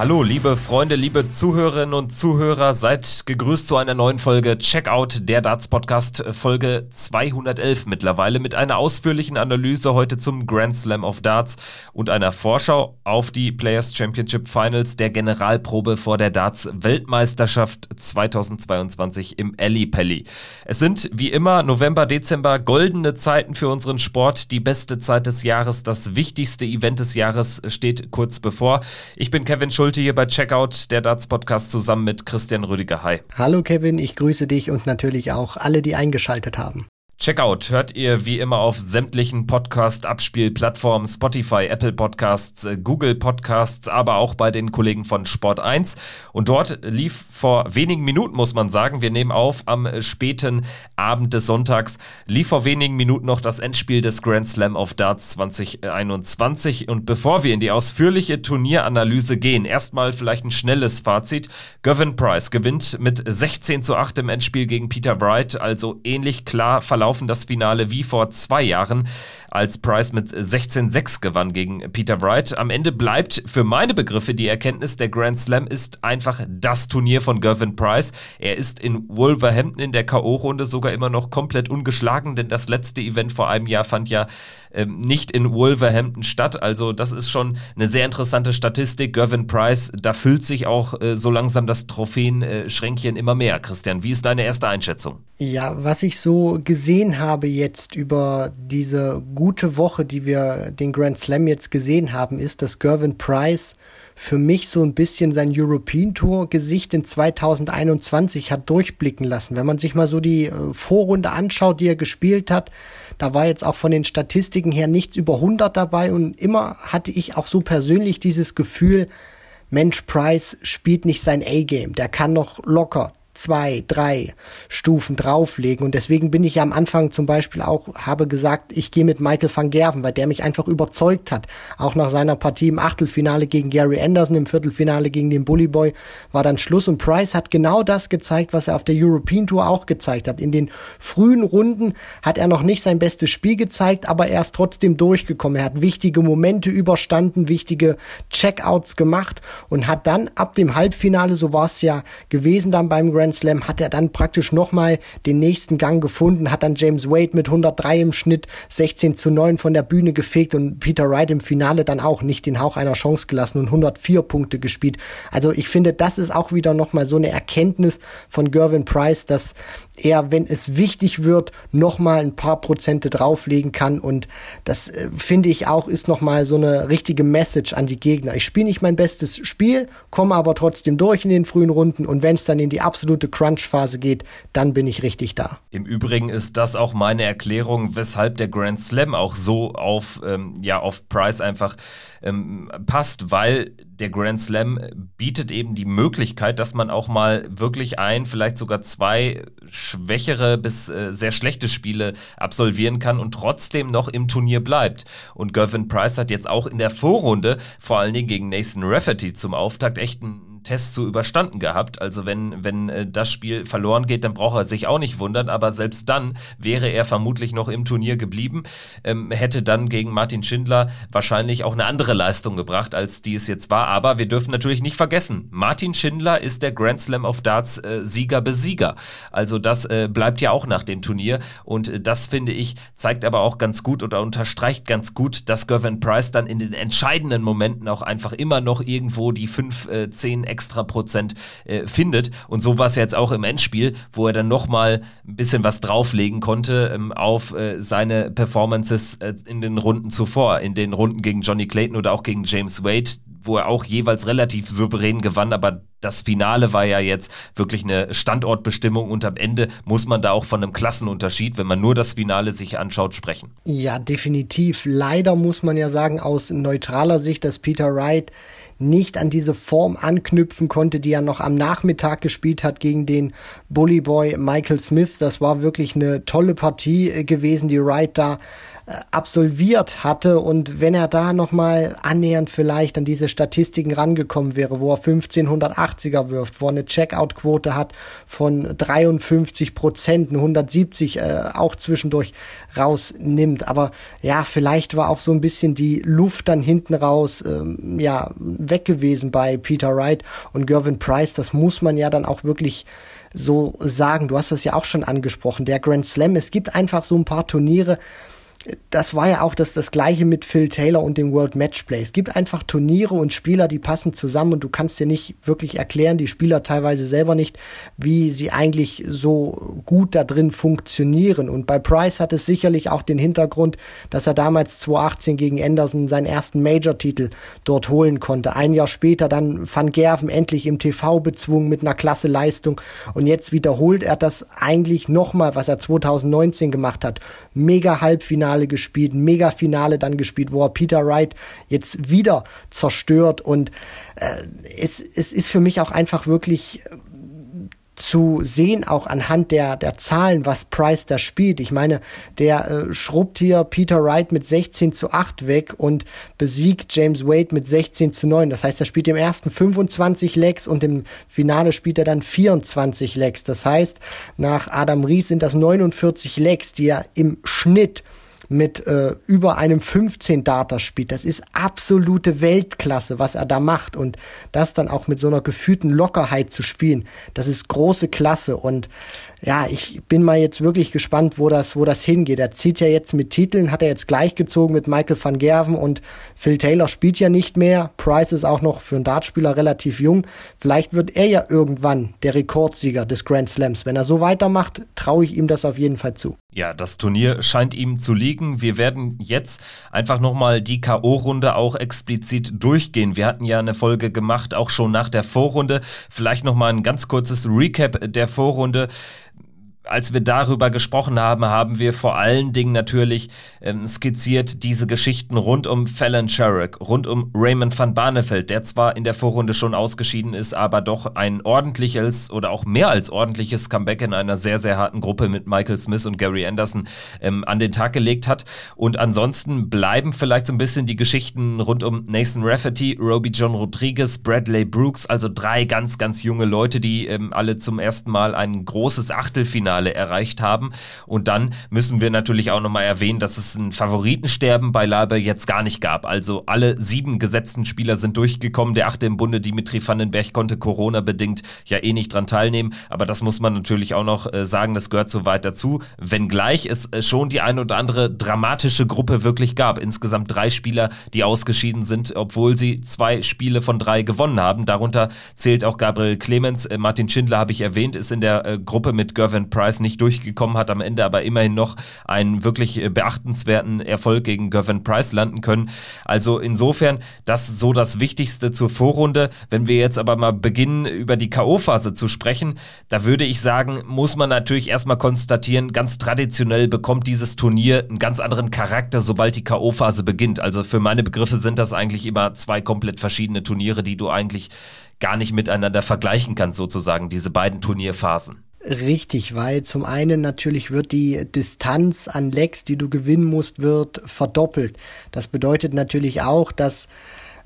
Hallo, liebe Freunde, liebe Zuhörerinnen und Zuhörer, seid gegrüßt zu einer neuen Folge Checkout, der Darts Podcast, Folge 211 mittlerweile, mit einer ausführlichen Analyse heute zum Grand Slam of Darts und einer Vorschau auf die Players Championship Finals der Generalprobe vor der Darts Weltmeisterschaft 2022 im Alley Pally. Es sind wie immer November, Dezember goldene Zeiten für unseren Sport, die beste Zeit des Jahres, das wichtigste Event des Jahres steht kurz bevor. Ich bin Kevin Schulz Schulte hier bei Checkout, der Darts Podcast, zusammen mit Christian Rüdiger. Hi. Hallo Kevin, ich grüße dich und natürlich auch alle, die eingeschaltet haben. Checkout hört ihr wie immer auf sämtlichen Podcast-Abspielplattformen, Spotify, Apple Podcasts, äh, Google Podcasts, aber auch bei den Kollegen von Sport 1. Und dort lief vor wenigen Minuten, muss man sagen, wir nehmen auf am späten Abend des Sonntags, lief vor wenigen Minuten noch das Endspiel des Grand Slam of Darts 2021. Und bevor wir in die ausführliche Turnieranalyse gehen, erstmal vielleicht ein schnelles Fazit. Gavin Price gewinnt mit 16 zu 8 im Endspiel gegen Peter Wright, also ähnlich klar verlaufen laufen das Finale wie vor zwei Jahren, als Price mit 16-6 gewann gegen Peter Wright. Am Ende bleibt für meine Begriffe die Erkenntnis, der Grand Slam ist einfach das Turnier von Gervin Price. Er ist in Wolverhampton in der K.O.-Runde sogar immer noch komplett ungeschlagen, denn das letzte Event vor einem Jahr fand ja ähm, nicht in Wolverhampton statt. Also das ist schon eine sehr interessante Statistik. Gervin Price, da füllt sich auch äh, so langsam das Trophäenschränkchen immer mehr. Christian, wie ist deine erste Einschätzung? Ja, was ich so gesehen habe jetzt über diese gute Woche, die wir den Grand Slam jetzt gesehen haben, ist, dass Gervin Price für mich so ein bisschen sein European Tour Gesicht in 2021 hat durchblicken lassen. Wenn man sich mal so die äh, Vorrunde anschaut, die er gespielt hat, da war jetzt auch von den Statistiken her nichts über 100 dabei und immer hatte ich auch so persönlich dieses Gefühl, Mensch, Price spielt nicht sein A-Game. Der kann noch locker zwei, drei Stufen drauflegen. Und deswegen bin ich ja am Anfang zum Beispiel auch, habe gesagt, ich gehe mit Michael van Gerven, weil der mich einfach überzeugt hat. Auch nach seiner Partie im Achtelfinale gegen Gary Anderson, im Viertelfinale gegen den Bully Boy war dann Schluss. Und Price hat genau das gezeigt, was er auf der European Tour auch gezeigt hat. In den frühen Runden hat er noch nicht sein bestes Spiel gezeigt, aber er ist trotzdem durchgekommen. Er hat wichtige Momente überstanden, wichtige Checkouts gemacht und hat dann ab dem Halbfinale, so war es ja gewesen dann beim Grand Slam hat er dann praktisch nochmal den nächsten Gang gefunden, hat dann James Wade mit 103 im Schnitt 16 zu 9 von der Bühne gefegt und Peter Wright im Finale dann auch nicht den Hauch einer Chance gelassen und 104 Punkte gespielt. Also ich finde, das ist auch wieder nochmal so eine Erkenntnis von Gervin Price, dass er, wenn es wichtig wird, nochmal ein paar Prozente drauflegen kann und das äh, finde ich auch ist nochmal so eine richtige Message an die Gegner. Ich spiele nicht mein bestes Spiel, komme aber trotzdem durch in den frühen Runden und wenn es dann in die absolute Crunch-Phase geht, dann bin ich richtig da. Im Übrigen ist das auch meine Erklärung, weshalb der Grand Slam auch so auf, ähm, ja, auf Price einfach ähm, passt, weil der Grand Slam bietet eben die Möglichkeit, dass man auch mal wirklich ein, vielleicht sogar zwei schwächere bis äh, sehr schlechte Spiele absolvieren kann und trotzdem noch im Turnier bleibt. Und Gervin Price hat jetzt auch in der Vorrunde, vor allen Dingen gegen Nathan Rafferty zum Auftakt, echt einen Test so überstanden gehabt. Also wenn, wenn äh, das Spiel verloren geht, dann braucht er sich auch nicht wundern, aber selbst dann wäre er vermutlich noch im Turnier geblieben, ähm, hätte dann gegen Martin Schindler wahrscheinlich auch eine andere Leistung gebracht, als die es jetzt war. Aber wir dürfen natürlich nicht vergessen, Martin Schindler ist der Grand Slam of Darts äh, Sieger Besieger. Also das äh, bleibt ja auch nach dem Turnier und äh, das finde ich zeigt aber auch ganz gut oder unterstreicht ganz gut, dass Gervin Price dann in den entscheidenden Momenten auch einfach immer noch irgendwo die 5, äh, 10 extra Prozent äh, findet. Und so war es jetzt auch im Endspiel, wo er dann nochmal ein bisschen was drauflegen konnte ähm, auf äh, seine Performances äh, in den Runden zuvor, in den Runden gegen Johnny Clayton oder auch gegen James Wade, wo er auch jeweils relativ souverän gewann, aber das Finale war ja jetzt wirklich eine Standortbestimmung und am Ende muss man da auch von einem Klassenunterschied, wenn man nur das Finale sich anschaut, sprechen. Ja, definitiv. Leider muss man ja sagen, aus neutraler Sicht, dass Peter Wright nicht an diese Form anknüpfen konnte, die er noch am Nachmittag gespielt hat gegen den Bully Boy Michael Smith. Das war wirklich eine tolle Partie äh, gewesen, die Wright da absolviert hatte und wenn er da nochmal annähernd vielleicht an diese Statistiken rangekommen wäre, wo er 1580er wirft, wo er eine Checkout-Quote hat von 53 Prozent, eine 170 äh, auch zwischendurch rausnimmt. Aber ja, vielleicht war auch so ein bisschen die Luft dann hinten raus ähm, ja weg gewesen bei Peter Wright und Gervin Price. Das muss man ja dann auch wirklich so sagen. Du hast das ja auch schon angesprochen. Der Grand Slam. Es gibt einfach so ein paar Turniere, das war ja auch das, das gleiche mit Phil Taylor und dem World Matchplay. Es gibt einfach Turniere und Spieler, die passen zusammen und du kannst dir nicht wirklich erklären, die Spieler teilweise selber nicht, wie sie eigentlich so gut da drin funktionieren. Und bei Price hat es sicherlich auch den Hintergrund, dass er damals 2018 gegen Anderson seinen ersten Major-Titel dort holen konnte. Ein Jahr später dann Van Gerven endlich im TV bezwungen mit einer klasse Leistung und jetzt wiederholt er das eigentlich nochmal, was er 2019 gemacht hat. Mega Halbfinale Halbfinale gespielt, ein Mega-Finale dann gespielt, wo er Peter Wright jetzt wieder zerstört. Und äh, es, es ist für mich auch einfach wirklich zu sehen, auch anhand der, der Zahlen, was Price da spielt. Ich meine, der äh, schrubbt hier Peter Wright mit 16 zu 8 weg und besiegt James Wade mit 16 zu 9. Das heißt, er spielt im ersten 25 Legs und im Finale spielt er dann 24 Legs. Das heißt, nach Adam Ries sind das 49 Legs, die er im Schnitt mit äh, über einem 15 Data spielt. Das ist absolute Weltklasse, was er da macht und das dann auch mit so einer gefühlten Lockerheit zu spielen. Das ist große Klasse und ja, ich bin mal jetzt wirklich gespannt, wo das, wo das hingeht. Er zieht ja jetzt mit Titeln, hat er jetzt gleichgezogen mit Michael van Gerven und Phil Taylor spielt ja nicht mehr. Price ist auch noch für einen Dartspieler relativ jung. Vielleicht wird er ja irgendwann der Rekordsieger des Grand Slams. Wenn er so weitermacht, traue ich ihm das auf jeden Fall zu. Ja, das Turnier scheint ihm zu liegen. Wir werden jetzt einfach nochmal die K.O.-Runde auch explizit durchgehen. Wir hatten ja eine Folge gemacht, auch schon nach der Vorrunde. Vielleicht nochmal ein ganz kurzes Recap der Vorrunde als wir darüber gesprochen haben, haben wir vor allen Dingen natürlich ähm, skizziert diese Geschichten rund um Fallon Sherrick, rund um Raymond van Barneveld, der zwar in der Vorrunde schon ausgeschieden ist, aber doch ein ordentliches oder auch mehr als ordentliches Comeback in einer sehr, sehr harten Gruppe mit Michael Smith und Gary Anderson ähm, an den Tag gelegt hat. Und ansonsten bleiben vielleicht so ein bisschen die Geschichten rund um Nathan Rafferty, Roby John Rodriguez, Bradley Brooks, also drei ganz, ganz junge Leute, die ähm, alle zum ersten Mal ein großes Achtelfinale Finale erreicht haben. Und dann müssen wir natürlich auch nochmal erwähnen, dass es ein Favoritensterben bei Labe jetzt gar nicht gab. Also alle sieben gesetzten Spieler sind durchgekommen. Der achte im Bunde, Dimitri Vandenberg, konnte Corona-bedingt ja eh nicht dran teilnehmen. Aber das muss man natürlich auch noch äh, sagen, das gehört so weit dazu. Wenngleich es äh, schon die ein oder andere dramatische Gruppe wirklich gab. Insgesamt drei Spieler, die ausgeschieden sind, obwohl sie zwei Spiele von drei gewonnen haben. Darunter zählt auch Gabriel Clemens. Äh, Martin Schindler habe ich erwähnt, ist in der äh, Gruppe mit Gervin Price Price nicht durchgekommen, hat am Ende aber immerhin noch einen wirklich äh, beachtenswerten Erfolg gegen Gervin Price landen können. Also insofern, das so das Wichtigste zur Vorrunde. Wenn wir jetzt aber mal beginnen, über die K.O.-Phase zu sprechen, da würde ich sagen, muss man natürlich erstmal konstatieren, ganz traditionell bekommt dieses Turnier einen ganz anderen Charakter, sobald die K.O.-Phase beginnt. Also für meine Begriffe sind das eigentlich immer zwei komplett verschiedene Turniere, die du eigentlich gar nicht miteinander vergleichen kannst, sozusagen, diese beiden Turnierphasen. Richtig, weil zum einen natürlich wird die Distanz an Lecks, die du gewinnen musst, wird verdoppelt. Das bedeutet natürlich auch, dass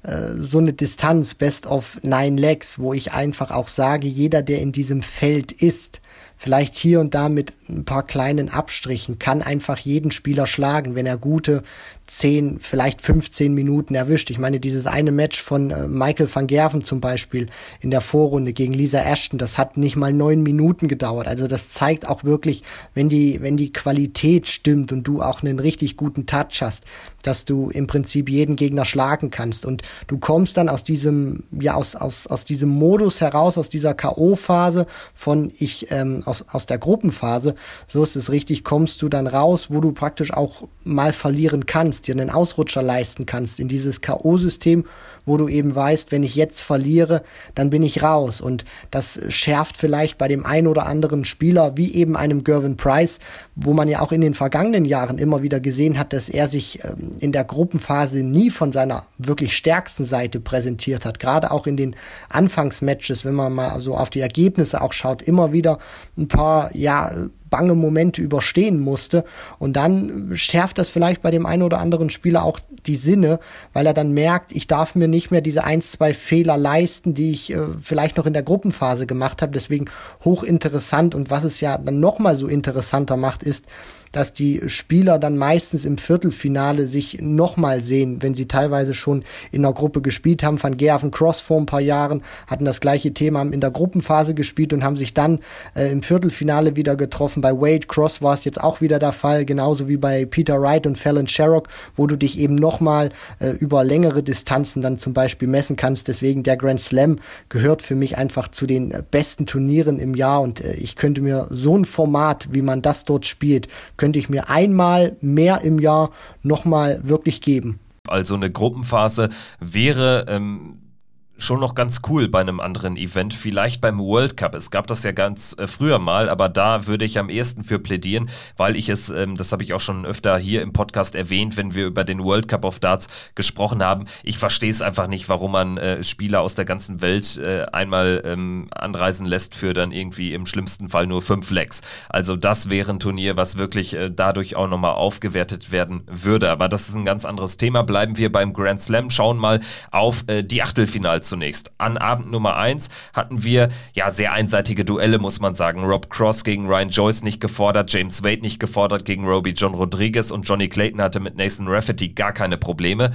äh, so eine Distanz Best of Nine Legs, wo ich einfach auch sage, jeder, der in diesem Feld ist, vielleicht hier und da mit ein paar kleinen Abstrichen, kann einfach jeden Spieler schlagen, wenn er gute 10, vielleicht 15 Minuten erwischt. Ich meine, dieses eine Match von äh, Michael van Gerven zum Beispiel in der Vorrunde gegen Lisa Ashton, das hat nicht mal neun Minuten gedauert. Also das zeigt auch wirklich, wenn die, wenn die Qualität stimmt und du auch einen richtig guten Touch hast, dass du im Prinzip jeden Gegner schlagen kannst. Und du kommst dann aus diesem, ja, aus, aus, aus diesem Modus heraus, aus dieser K.O.-Phase von ich, ähm, aus, aus der Gruppenphase, so ist es richtig, kommst du dann raus, wo du praktisch auch mal verlieren kannst kannst, dir einen Ausrutscher leisten kannst in dieses K.O.-System, wo du eben weißt, wenn ich jetzt verliere, dann bin ich raus. Und das schärft vielleicht bei dem einen oder anderen Spieler, wie eben einem Gervin Price, wo man ja auch in den vergangenen Jahren immer wieder gesehen hat, dass er sich ähm, in der Gruppenphase nie von seiner wirklich stärksten Seite präsentiert hat. Gerade auch in den Anfangsmatches, wenn man mal so auf die Ergebnisse auch schaut, immer wieder ein paar, ja, bange Momente überstehen musste. Und dann schärft das vielleicht bei dem einen oder anderen Spieler auch die Sinne, weil er dann merkt, ich darf mir nicht mehr diese ein, zwei Fehler leisten, die ich äh, vielleicht noch in der Gruppenphase gemacht habe. Deswegen hochinteressant. Und was es ja dann nochmal so interessanter macht, ist, dass die Spieler dann meistens im Viertelfinale sich nochmal sehen, wenn sie teilweise schon in der Gruppe gespielt haben. Van Gerven Cross vor ein paar Jahren hatten das gleiche Thema, haben in der Gruppenphase gespielt und haben sich dann äh, im Viertelfinale wieder getroffen. Bei Wade Cross war es jetzt auch wieder der Fall, genauso wie bei Peter Wright und Fallon Sherrock, wo du dich eben nochmal äh, über längere Distanzen dann zum Beispiel messen kannst. Deswegen der Grand Slam gehört für mich einfach zu den äh, besten Turnieren im Jahr und äh, ich könnte mir so ein Format, wie man das dort spielt, könnte ich mir einmal mehr im Jahr nochmal wirklich geben. Also eine Gruppenphase wäre ähm, schon noch ganz cool bei einem anderen Event, vielleicht beim World Cup. Es gab das ja ganz äh, früher mal, aber da würde ich am ehesten für plädieren, weil ich es, ähm, das habe ich auch schon öfter hier im Podcast erwähnt, wenn wir über den World Cup of Darts gesprochen haben. Ich verstehe es einfach nicht, warum man äh, Spieler aus der ganzen Welt äh, einmal ähm, anreisen lässt für dann irgendwie im schlimmsten Fall nur fünf Legs. Also das wäre ein Turnier, was wirklich äh, dadurch auch nochmal aufgewertet werden würde. Aber das ist ein ganz anderes Thema. Bleiben wir beim Grand Slam, schauen mal auf äh, die Achtelfinals zunächst. An Abend Nummer 1 hatten wir ja sehr einseitige Duelle, muss man sagen. Rob Cross gegen Ryan Joyce nicht gefordert, James Wade nicht gefordert gegen Roby John Rodriguez und Johnny Clayton hatte mit Nathan Rafferty gar keine Probleme.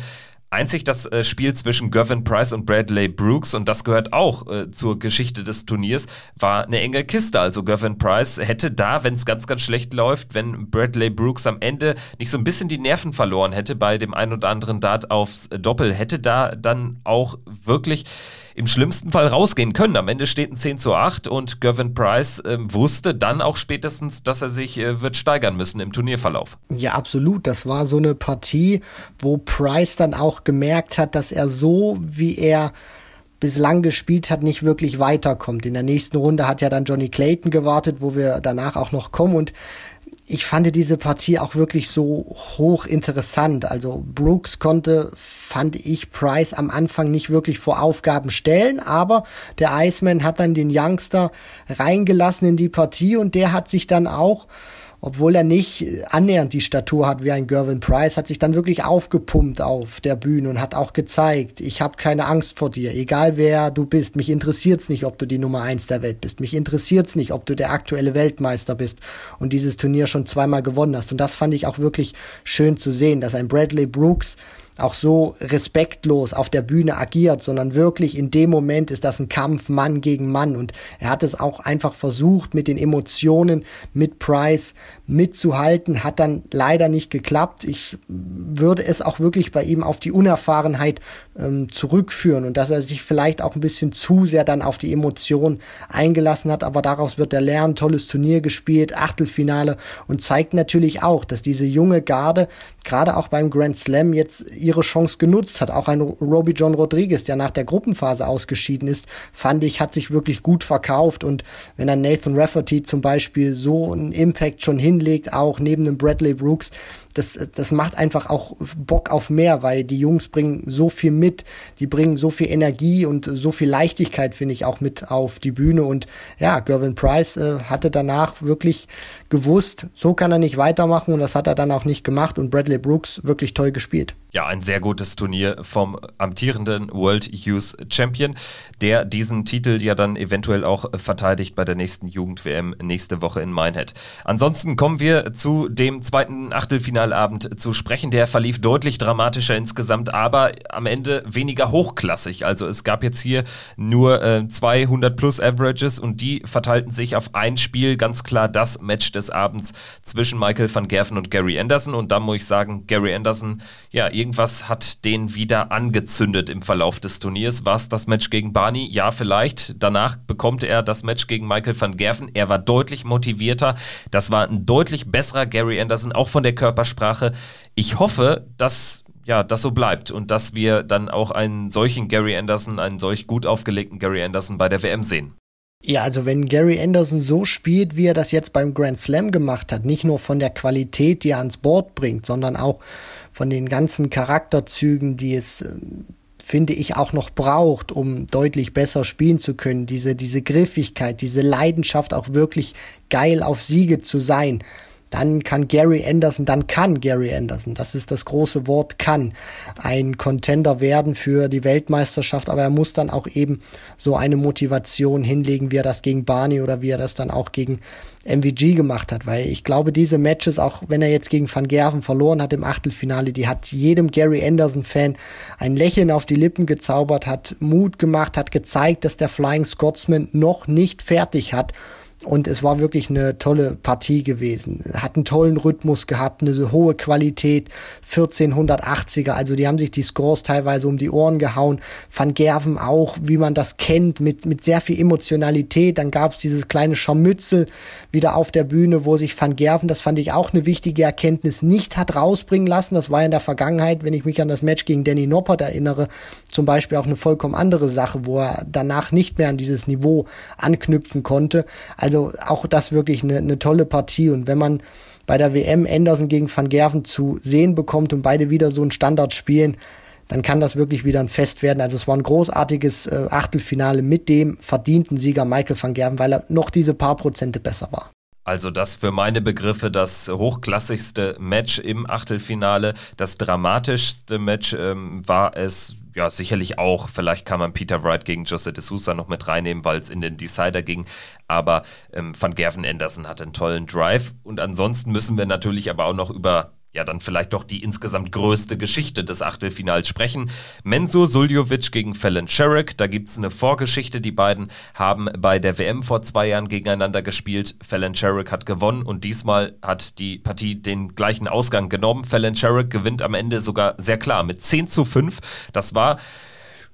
Einzig das äh, Spiel zwischen Gavin Price und Bradley Brooks, und das gehört auch äh, zur Geschichte des Turniers, war eine enge Kiste. Also Gavin Price hätte da, wenn es ganz, ganz schlecht läuft, wenn Bradley Brooks am Ende nicht so ein bisschen die Nerven verloren hätte bei dem ein oder anderen Dart aufs Doppel, hätte da dann auch wirklich im schlimmsten Fall rausgehen können. Am Ende steht ein 10 zu 8 und Gavin Price äh, wusste dann auch spätestens, dass er sich äh, wird steigern müssen im Turnierverlauf. Ja, absolut. Das war so eine Partie, wo Price dann auch gemerkt hat, dass er so, wie er bislang gespielt hat, nicht wirklich weiterkommt. In der nächsten Runde hat ja dann Johnny Clayton gewartet, wo wir danach auch noch kommen und ich fand diese Partie auch wirklich so hoch interessant. Also Brooks konnte, fand ich, Price am Anfang nicht wirklich vor Aufgaben stellen, aber der Iceman hat dann den Youngster reingelassen in die Partie und der hat sich dann auch obwohl er nicht annähernd die Statur hat wie ein Gervin Price, hat sich dann wirklich aufgepumpt auf der Bühne und hat auch gezeigt, ich habe keine Angst vor dir, egal wer du bist. Mich interessiert's nicht, ob du die Nummer eins der Welt bist. Mich interessiert's nicht, ob du der aktuelle Weltmeister bist und dieses Turnier schon zweimal gewonnen hast. Und das fand ich auch wirklich schön zu sehen, dass ein Bradley Brooks auch so respektlos auf der Bühne agiert, sondern wirklich in dem Moment ist das ein Kampf Mann gegen Mann. Und er hat es auch einfach versucht mit den Emotionen mit Price mitzuhalten, hat dann leider nicht geklappt. Ich würde es auch wirklich bei ihm auf die Unerfahrenheit ähm, zurückführen. Und dass er sich vielleicht auch ein bisschen zu sehr dann auf die Emotionen eingelassen hat, aber daraus wird er lernen, tolles Turnier gespielt, Achtelfinale. Und zeigt natürlich auch, dass diese junge Garde gerade auch beim Grand Slam jetzt ihre Chance genutzt hat. Auch ein Roby John Rodriguez, der nach der Gruppenphase ausgeschieden ist, fand ich, hat sich wirklich gut verkauft. Und wenn dann Nathan Rafferty zum Beispiel so einen Impact schon hinlegt, auch neben dem Bradley Brooks, das, das macht einfach auch Bock auf mehr, weil die Jungs bringen so viel mit, die bringen so viel Energie und so viel Leichtigkeit, finde ich, auch mit auf die Bühne. Und ja, Gervin Price äh, hatte danach wirklich gewusst, so kann er nicht weitermachen und das hat er dann auch nicht gemacht und Bradley Brooks wirklich toll gespielt. Ja, ein sehr gutes Turnier vom amtierenden World Youth Champion, der diesen Titel ja dann eventuell auch verteidigt bei der nächsten Jugend-WM nächste Woche in Minehead. Ansonsten kommen wir zu dem zweiten Achtelfinalabend zu sprechen. Der verlief deutlich dramatischer insgesamt, aber am Ende weniger hochklassig. Also es gab jetzt hier nur äh, 200 plus Averages und die verteilten sich auf ein Spiel. Ganz klar das Match des Abends zwischen Michael van Gerven und Gary Anderson. Und da muss ich sagen, Gary Anderson, ja, irgendwas hat den wieder angezündet im Verlauf des Turniers. War es das Match gegen Barney? Ja, vielleicht. Danach bekommt er das Match gegen Michael van Gerven. Er war deutlich motivierter. Das war ein deutlich besserer Gary Anderson, auch von der Körpersprache. Ich hoffe, dass ja, das so bleibt und dass wir dann auch einen solchen Gary Anderson, einen solch gut aufgelegten Gary Anderson bei der WM sehen. Ja, also wenn Gary Anderson so spielt, wie er das jetzt beim Grand Slam gemacht hat, nicht nur von der Qualität, die er ans Board bringt, sondern auch von den ganzen Charakterzügen, die es ähm, finde ich, auch noch braucht, um deutlich besser spielen zu können. Diese, diese Griffigkeit, diese Leidenschaft, auch wirklich geil auf Siege zu sein dann kann Gary Anderson, dann kann Gary Anderson, das ist das große Wort, kann ein Contender werden für die Weltmeisterschaft, aber er muss dann auch eben so eine Motivation hinlegen, wie er das gegen Barney oder wie er das dann auch gegen MVG gemacht hat, weil ich glaube, diese Matches, auch wenn er jetzt gegen Van Gerven verloren hat im Achtelfinale, die hat jedem Gary Anderson-Fan ein Lächeln auf die Lippen gezaubert, hat Mut gemacht, hat gezeigt, dass der Flying Scotsman noch nicht fertig hat und es war wirklich eine tolle Partie gewesen. Hat einen tollen Rhythmus gehabt, eine hohe Qualität, 1480er. Also die haben sich die Scores teilweise um die Ohren gehauen. Van Gerven auch, wie man das kennt, mit, mit sehr viel Emotionalität. Dann gab es dieses kleine Scharmützel wieder auf der Bühne, wo sich Van Gerven, das fand ich auch eine wichtige Erkenntnis, nicht hat rausbringen lassen. Das war in der Vergangenheit, wenn ich mich an das Match gegen Danny Noppert erinnere, zum Beispiel auch eine vollkommen andere Sache, wo er danach nicht mehr an dieses Niveau anknüpfen konnte. Also also auch das wirklich eine, eine tolle Partie. Und wenn man bei der WM Anderson gegen Van Gerven zu sehen bekommt und beide wieder so einen Standard spielen, dann kann das wirklich wieder ein Fest werden. Also es war ein großartiges äh, Achtelfinale mit dem verdienten Sieger Michael van Gerven, weil er noch diese paar Prozente besser war. Also das für meine Begriffe das hochklassigste Match im Achtelfinale. Das dramatischste Match ähm, war es ja sicherlich auch. Vielleicht kann man Peter Wright gegen Jose de Sousa noch mit reinnehmen, weil es in den Decider ging. Aber ähm, Van Gerven Anderson hatte einen tollen Drive. Und ansonsten müssen wir natürlich aber auch noch über ja dann vielleicht doch die insgesamt größte Geschichte des Achtelfinals sprechen. Menzo Suljovic gegen Fallon Sherrick. Da gibt es eine Vorgeschichte. Die beiden haben bei der WM vor zwei Jahren gegeneinander gespielt. Fallon Sherrick hat gewonnen und diesmal hat die Partie den gleichen Ausgang genommen. Fallon Sherrick gewinnt am Ende sogar sehr klar mit 10 zu 5. Das war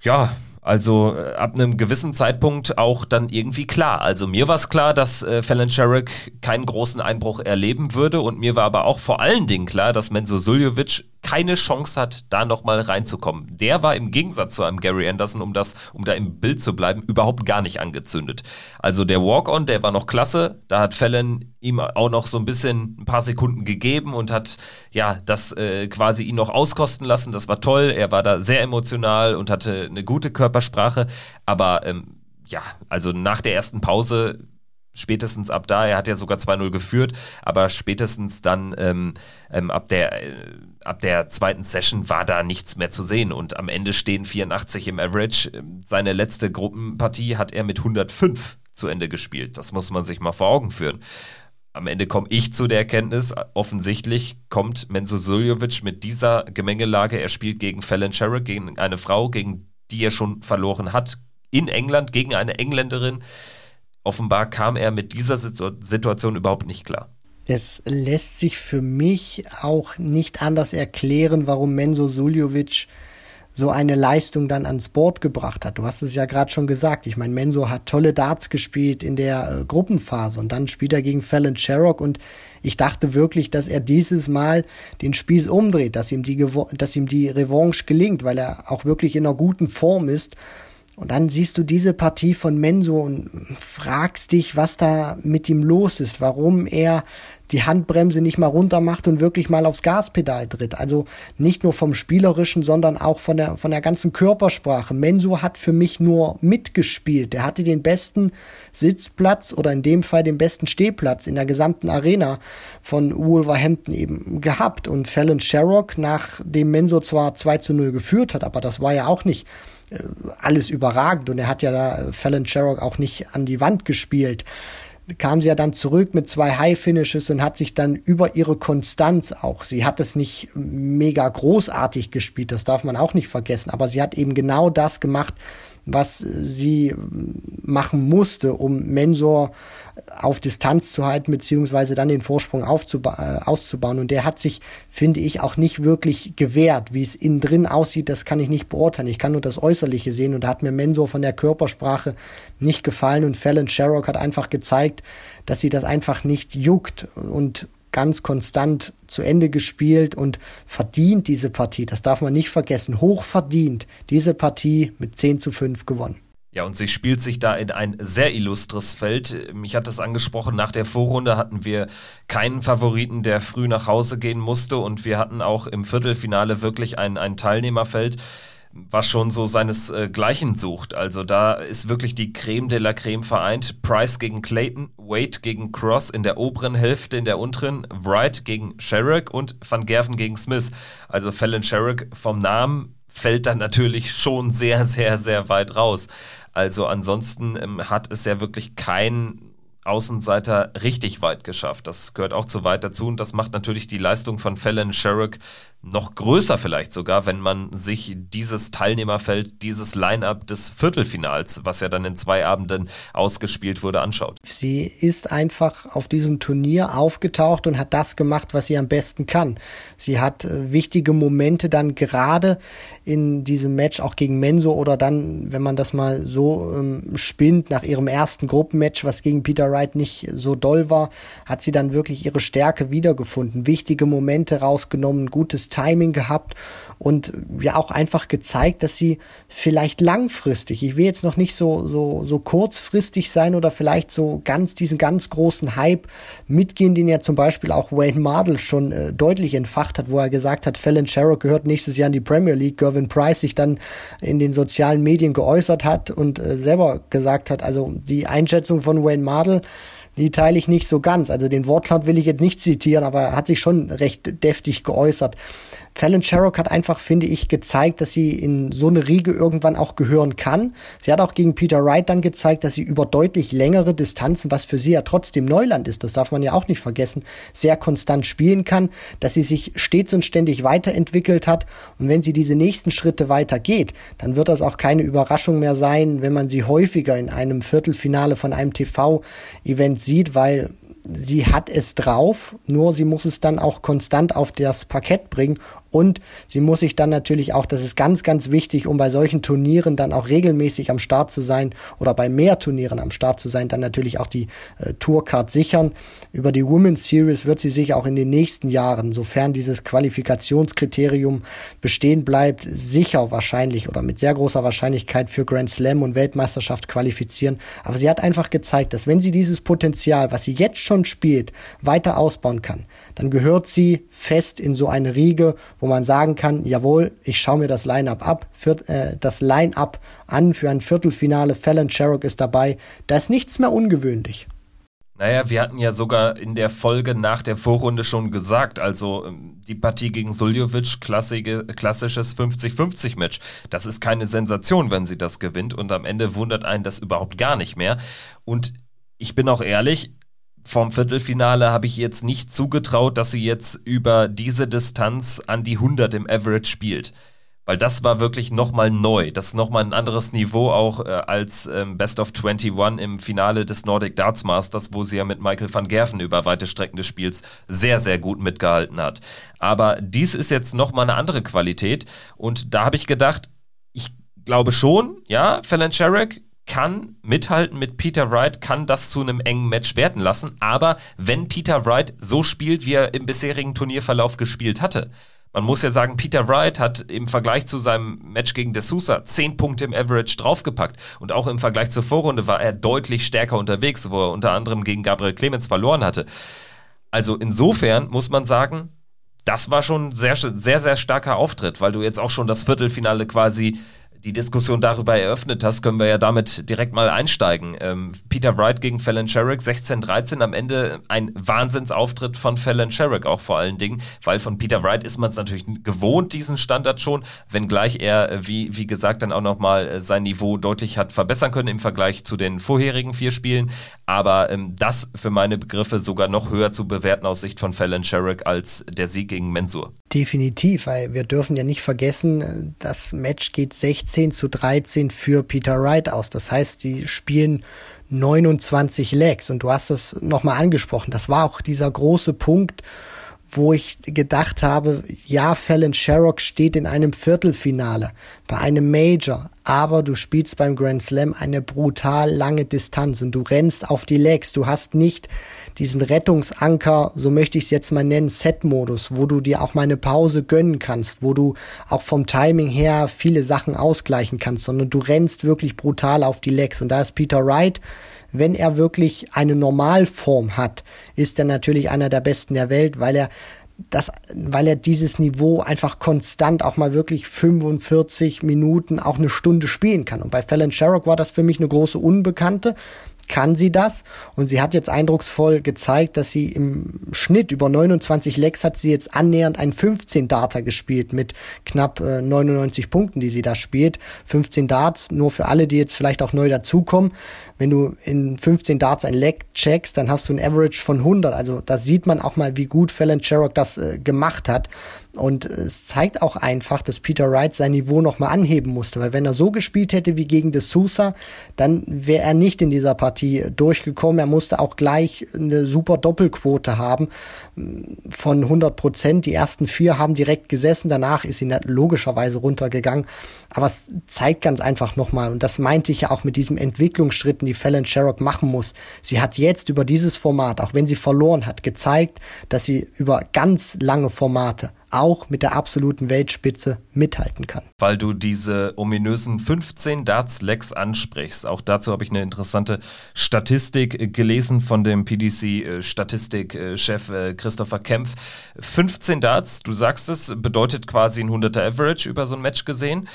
ja, also äh, ab einem gewissen Zeitpunkt auch dann irgendwie klar. Also mir war es klar, dass äh, Fallon Sherrick keinen großen Einbruch erleben würde und mir war aber auch vor allen Dingen klar, dass Menzo Suljovic keine Chance hat, da nochmal reinzukommen. Der war im Gegensatz zu einem Gary Anderson, um das, um da im Bild zu bleiben, überhaupt gar nicht angezündet. Also der Walk-On, der war noch klasse. Da hat Fallon ihm auch noch so ein bisschen ein paar Sekunden gegeben und hat ja das äh, quasi ihn noch auskosten lassen. Das war toll. Er war da sehr emotional und hatte eine gute Körpersprache. Aber ähm, ja, also nach der ersten Pause spätestens ab da, er hat ja sogar 2-0 geführt, aber spätestens dann ähm, ähm, ab, der, äh, ab der zweiten Session war da nichts mehr zu sehen und am Ende stehen 84 im Average. Seine letzte Gruppenpartie hat er mit 105 zu Ende gespielt. Das muss man sich mal vor Augen führen. Am Ende komme ich zu der Erkenntnis, offensichtlich kommt Menzo Suljovic mit dieser Gemengelage, er spielt gegen Fallon Sherrick, gegen eine Frau, gegen die er schon verloren hat, in England, gegen eine Engländerin, offenbar kam er mit dieser Situation überhaupt nicht klar. Es lässt sich für mich auch nicht anders erklären, warum Menzo Suljovic so eine Leistung dann ans Board gebracht hat. Du hast es ja gerade schon gesagt. Ich meine, Menzo hat tolle Darts gespielt in der äh, Gruppenphase und dann spielt er gegen Fallon Sherrock und ich dachte wirklich, dass er dieses Mal den Spieß umdreht, dass ihm die, dass ihm die Revanche gelingt, weil er auch wirklich in einer guten Form ist und dann siehst du diese Partie von Menso und fragst dich, was da mit ihm los ist, warum er die Handbremse nicht mal runter macht und wirklich mal aufs Gaspedal tritt. Also nicht nur vom Spielerischen, sondern auch von der, von der ganzen Körpersprache. Menso hat für mich nur mitgespielt. Er hatte den besten Sitzplatz oder in dem Fall den besten Stehplatz in der gesamten Arena von Wolverhampton eben gehabt. Und Fallon Sherrock, nachdem Menso zwar 2 zu 0 geführt hat, aber das war ja auch nicht äh, alles überragend und er hat ja da Fallon Sherrock auch nicht an die Wand gespielt. Kam sie ja dann zurück mit zwei High Finishes und hat sich dann über ihre Konstanz auch, sie hat es nicht mega großartig gespielt, das darf man auch nicht vergessen, aber sie hat eben genau das gemacht, was sie machen musste, um Mensor auf Distanz zu halten, beziehungsweise dann den Vorsprung aufzuba äh, auszubauen. Und der hat sich, finde ich, auch nicht wirklich gewehrt. Wie es innen drin aussieht, das kann ich nicht beurteilen. Ich kann nur das Äußerliche sehen und da hat mir Mensor von der Körpersprache nicht gefallen und Fallon Sherrock hat einfach gezeigt, dass sie das einfach nicht juckt und ganz konstant zu Ende gespielt und verdient diese Partie. Das darf man nicht vergessen. Hoch verdient diese Partie mit 10 zu 5 gewonnen. Ja, und sie spielt sich da in ein sehr illustres Feld. Mich hat es angesprochen, nach der Vorrunde hatten wir keinen Favoriten, der früh nach Hause gehen musste. Und wir hatten auch im Viertelfinale wirklich ein, ein Teilnehmerfeld was schon so seinesgleichen sucht. Also da ist wirklich die Creme de la Creme vereint. Price gegen Clayton, Wade gegen Cross in der oberen Hälfte, in der unteren, Wright gegen Sherrick und Van Gerven gegen Smith. Also Fallon Sherrick vom Namen fällt dann natürlich schon sehr, sehr, sehr weit raus. Also ansonsten ähm, hat es ja wirklich kein Außenseiter richtig weit geschafft. Das gehört auch zu weit dazu und das macht natürlich die Leistung von Fallon Sherrick noch größer vielleicht sogar, wenn man sich dieses Teilnehmerfeld, dieses Line-up des Viertelfinals, was ja dann in zwei Abenden ausgespielt wurde, anschaut. Sie ist einfach auf diesem Turnier aufgetaucht und hat das gemacht, was sie am besten kann. Sie hat äh, wichtige Momente dann gerade in diesem Match auch gegen Menso oder dann, wenn man das mal so ähm, spinnt, nach ihrem ersten Gruppenmatch, was gegen Peter Wright nicht so doll war, hat sie dann wirklich ihre Stärke wiedergefunden. Wichtige Momente rausgenommen, gutes Timing gehabt und ja auch einfach gezeigt, dass sie vielleicht langfristig, ich will jetzt noch nicht so, so, so kurzfristig sein oder vielleicht so ganz diesen ganz großen Hype mitgehen, den ja zum Beispiel auch Wayne Mardell schon äh, deutlich entfacht hat, wo er gesagt hat, Fallon Sherrock gehört nächstes Jahr in die Premier League, Gervin Price sich dann in den sozialen Medien geäußert hat und äh, selber gesagt hat, also die Einschätzung von Wayne Mardell die teile ich nicht so ganz. Also den Wortlaut will ich jetzt nicht zitieren, aber er hat sich schon recht deftig geäußert. Fallon Sherrock hat einfach, finde ich, gezeigt, dass sie in so eine Riege irgendwann auch gehören kann. Sie hat auch gegen Peter Wright dann gezeigt, dass sie über deutlich längere Distanzen, was für sie ja trotzdem Neuland ist, das darf man ja auch nicht vergessen, sehr konstant spielen kann, dass sie sich stets und ständig weiterentwickelt hat. Und wenn sie diese nächsten Schritte weitergeht, dann wird das auch keine Überraschung mehr sein, wenn man sie häufiger in einem Viertelfinale von einem TV-Event sieht, weil sie hat es drauf, nur sie muss es dann auch konstant auf das Parkett bringen und sie muss sich dann natürlich auch, das ist ganz, ganz wichtig, um bei solchen Turnieren dann auch regelmäßig am Start zu sein oder bei mehr Turnieren am Start zu sein, dann natürlich auch die äh, Tourcard sichern. Über die Women's Series wird sie sich auch in den nächsten Jahren, sofern dieses Qualifikationskriterium bestehen bleibt, sicher wahrscheinlich oder mit sehr großer Wahrscheinlichkeit für Grand Slam und Weltmeisterschaft qualifizieren. Aber sie hat einfach gezeigt, dass wenn sie dieses Potenzial, was sie jetzt schon spielt, weiter ausbauen kann, dann gehört sie fest in so eine Riege, wo man sagen kann, jawohl, ich schaue mir das Line-up ab, für, äh, das Line-up an für ein Viertelfinale, Fallon Sherrock ist dabei, da ist nichts mehr ungewöhnlich. Naja, wir hatten ja sogar in der Folge nach der Vorrunde schon gesagt, also ähm, die Partie gegen Suljovic, klassisches 50-50-Match. Das ist keine Sensation, wenn sie das gewinnt und am Ende wundert einen das überhaupt gar nicht mehr. Und ich bin auch ehrlich, vom Viertelfinale habe ich jetzt nicht zugetraut, dass sie jetzt über diese Distanz an die 100 im Average spielt. Weil das war wirklich nochmal neu. Das ist nochmal ein anderes Niveau auch äh, als ähm, Best of 21 im Finale des Nordic Darts Masters, wo sie ja mit Michael van Gerven über weite Strecken des Spiels sehr, sehr gut mitgehalten hat. Aber dies ist jetzt nochmal eine andere Qualität. Und da habe ich gedacht, ich glaube schon, ja, Fallon Sherrick kann mithalten mit Peter Wright, kann das zu einem engen Match werden lassen. Aber wenn Peter Wright so spielt, wie er im bisherigen Turnierverlauf gespielt hatte, man muss ja sagen, Peter Wright hat im Vergleich zu seinem Match gegen De Sousa 10 Punkte im Average draufgepackt. Und auch im Vergleich zur Vorrunde war er deutlich stärker unterwegs, wo er unter anderem gegen Gabriel Clemens verloren hatte. Also insofern muss man sagen, das war schon ein sehr, sehr, sehr starker Auftritt, weil du jetzt auch schon das Viertelfinale quasi die Diskussion darüber eröffnet hast, können wir ja damit direkt mal einsteigen. Ähm, Peter Wright gegen Fallon Sherrick, 16-13, am Ende ein Wahnsinnsauftritt von Fallon Sherrick auch vor allen Dingen, weil von Peter Wright ist man es natürlich gewohnt, diesen Standard schon, wenngleich er, äh, wie, wie gesagt, dann auch nochmal äh, sein Niveau deutlich hat verbessern können im Vergleich zu den vorherigen vier Spielen. Aber ähm, das für meine Begriffe sogar noch höher zu bewerten aus Sicht von Fallon Sherrick als der Sieg gegen Mensur. Definitiv, weil wir dürfen ja nicht vergessen, das Match geht 16 16 zu 13 für Peter Wright aus. Das heißt, die spielen 29 Legs und du hast es nochmal angesprochen. Das war auch dieser große Punkt, wo ich gedacht habe, ja, Fallon Sherrock steht in einem Viertelfinale bei einem Major, aber du spielst beim Grand Slam eine brutal lange Distanz und du rennst auf die Legs. Du hast nicht diesen Rettungsanker, so möchte ich es jetzt mal nennen, Set-Modus, wo du dir auch mal eine Pause gönnen kannst, wo du auch vom Timing her viele Sachen ausgleichen kannst, sondern du rennst wirklich brutal auf die Legs. Und da ist Peter Wright, wenn er wirklich eine Normalform hat, ist er natürlich einer der besten der Welt, weil er das, weil er dieses Niveau einfach konstant auch mal wirklich 45 Minuten, auch eine Stunde spielen kann. Und bei Fallon Sherrock war das für mich eine große Unbekannte kann sie das und sie hat jetzt eindrucksvoll gezeigt, dass sie im Schnitt über 29 Lecks hat sie jetzt annähernd ein 15 Darter gespielt mit knapp äh, 99 Punkten, die sie da spielt. 15 Darts, nur für alle, die jetzt vielleicht auch neu dazukommen. Wenn du in 15 Darts ein Leck checkst, dann hast du ein Average von 100. Also da sieht man auch mal, wie gut Fallon Sherrock das äh, gemacht hat. Und es zeigt auch einfach, dass Peter Wright sein Niveau nochmal anheben musste, weil wenn er so gespielt hätte wie gegen De Sousa, dann wäre er nicht in dieser Partie durchgekommen. Er musste auch gleich eine super Doppelquote haben von 100 Prozent. Die ersten vier haben direkt gesessen, danach ist sie logischerweise runtergegangen. Aber es zeigt ganz einfach nochmal, und das meinte ich ja auch mit diesem Entwicklungsschritten, die Fallon Sherrock machen muss. Sie hat jetzt über dieses Format, auch wenn sie verloren hat, gezeigt, dass sie über ganz lange Formate auch mit der absoluten Weltspitze mithalten kann. Weil du diese ominösen 15 Darts-Lecks ansprichst. Auch dazu habe ich eine interessante Statistik gelesen von dem PDC-Statistikchef äh, Christopher Kempf. 15 Darts, du sagst es, bedeutet quasi ein 100er Average über so ein Match gesehen.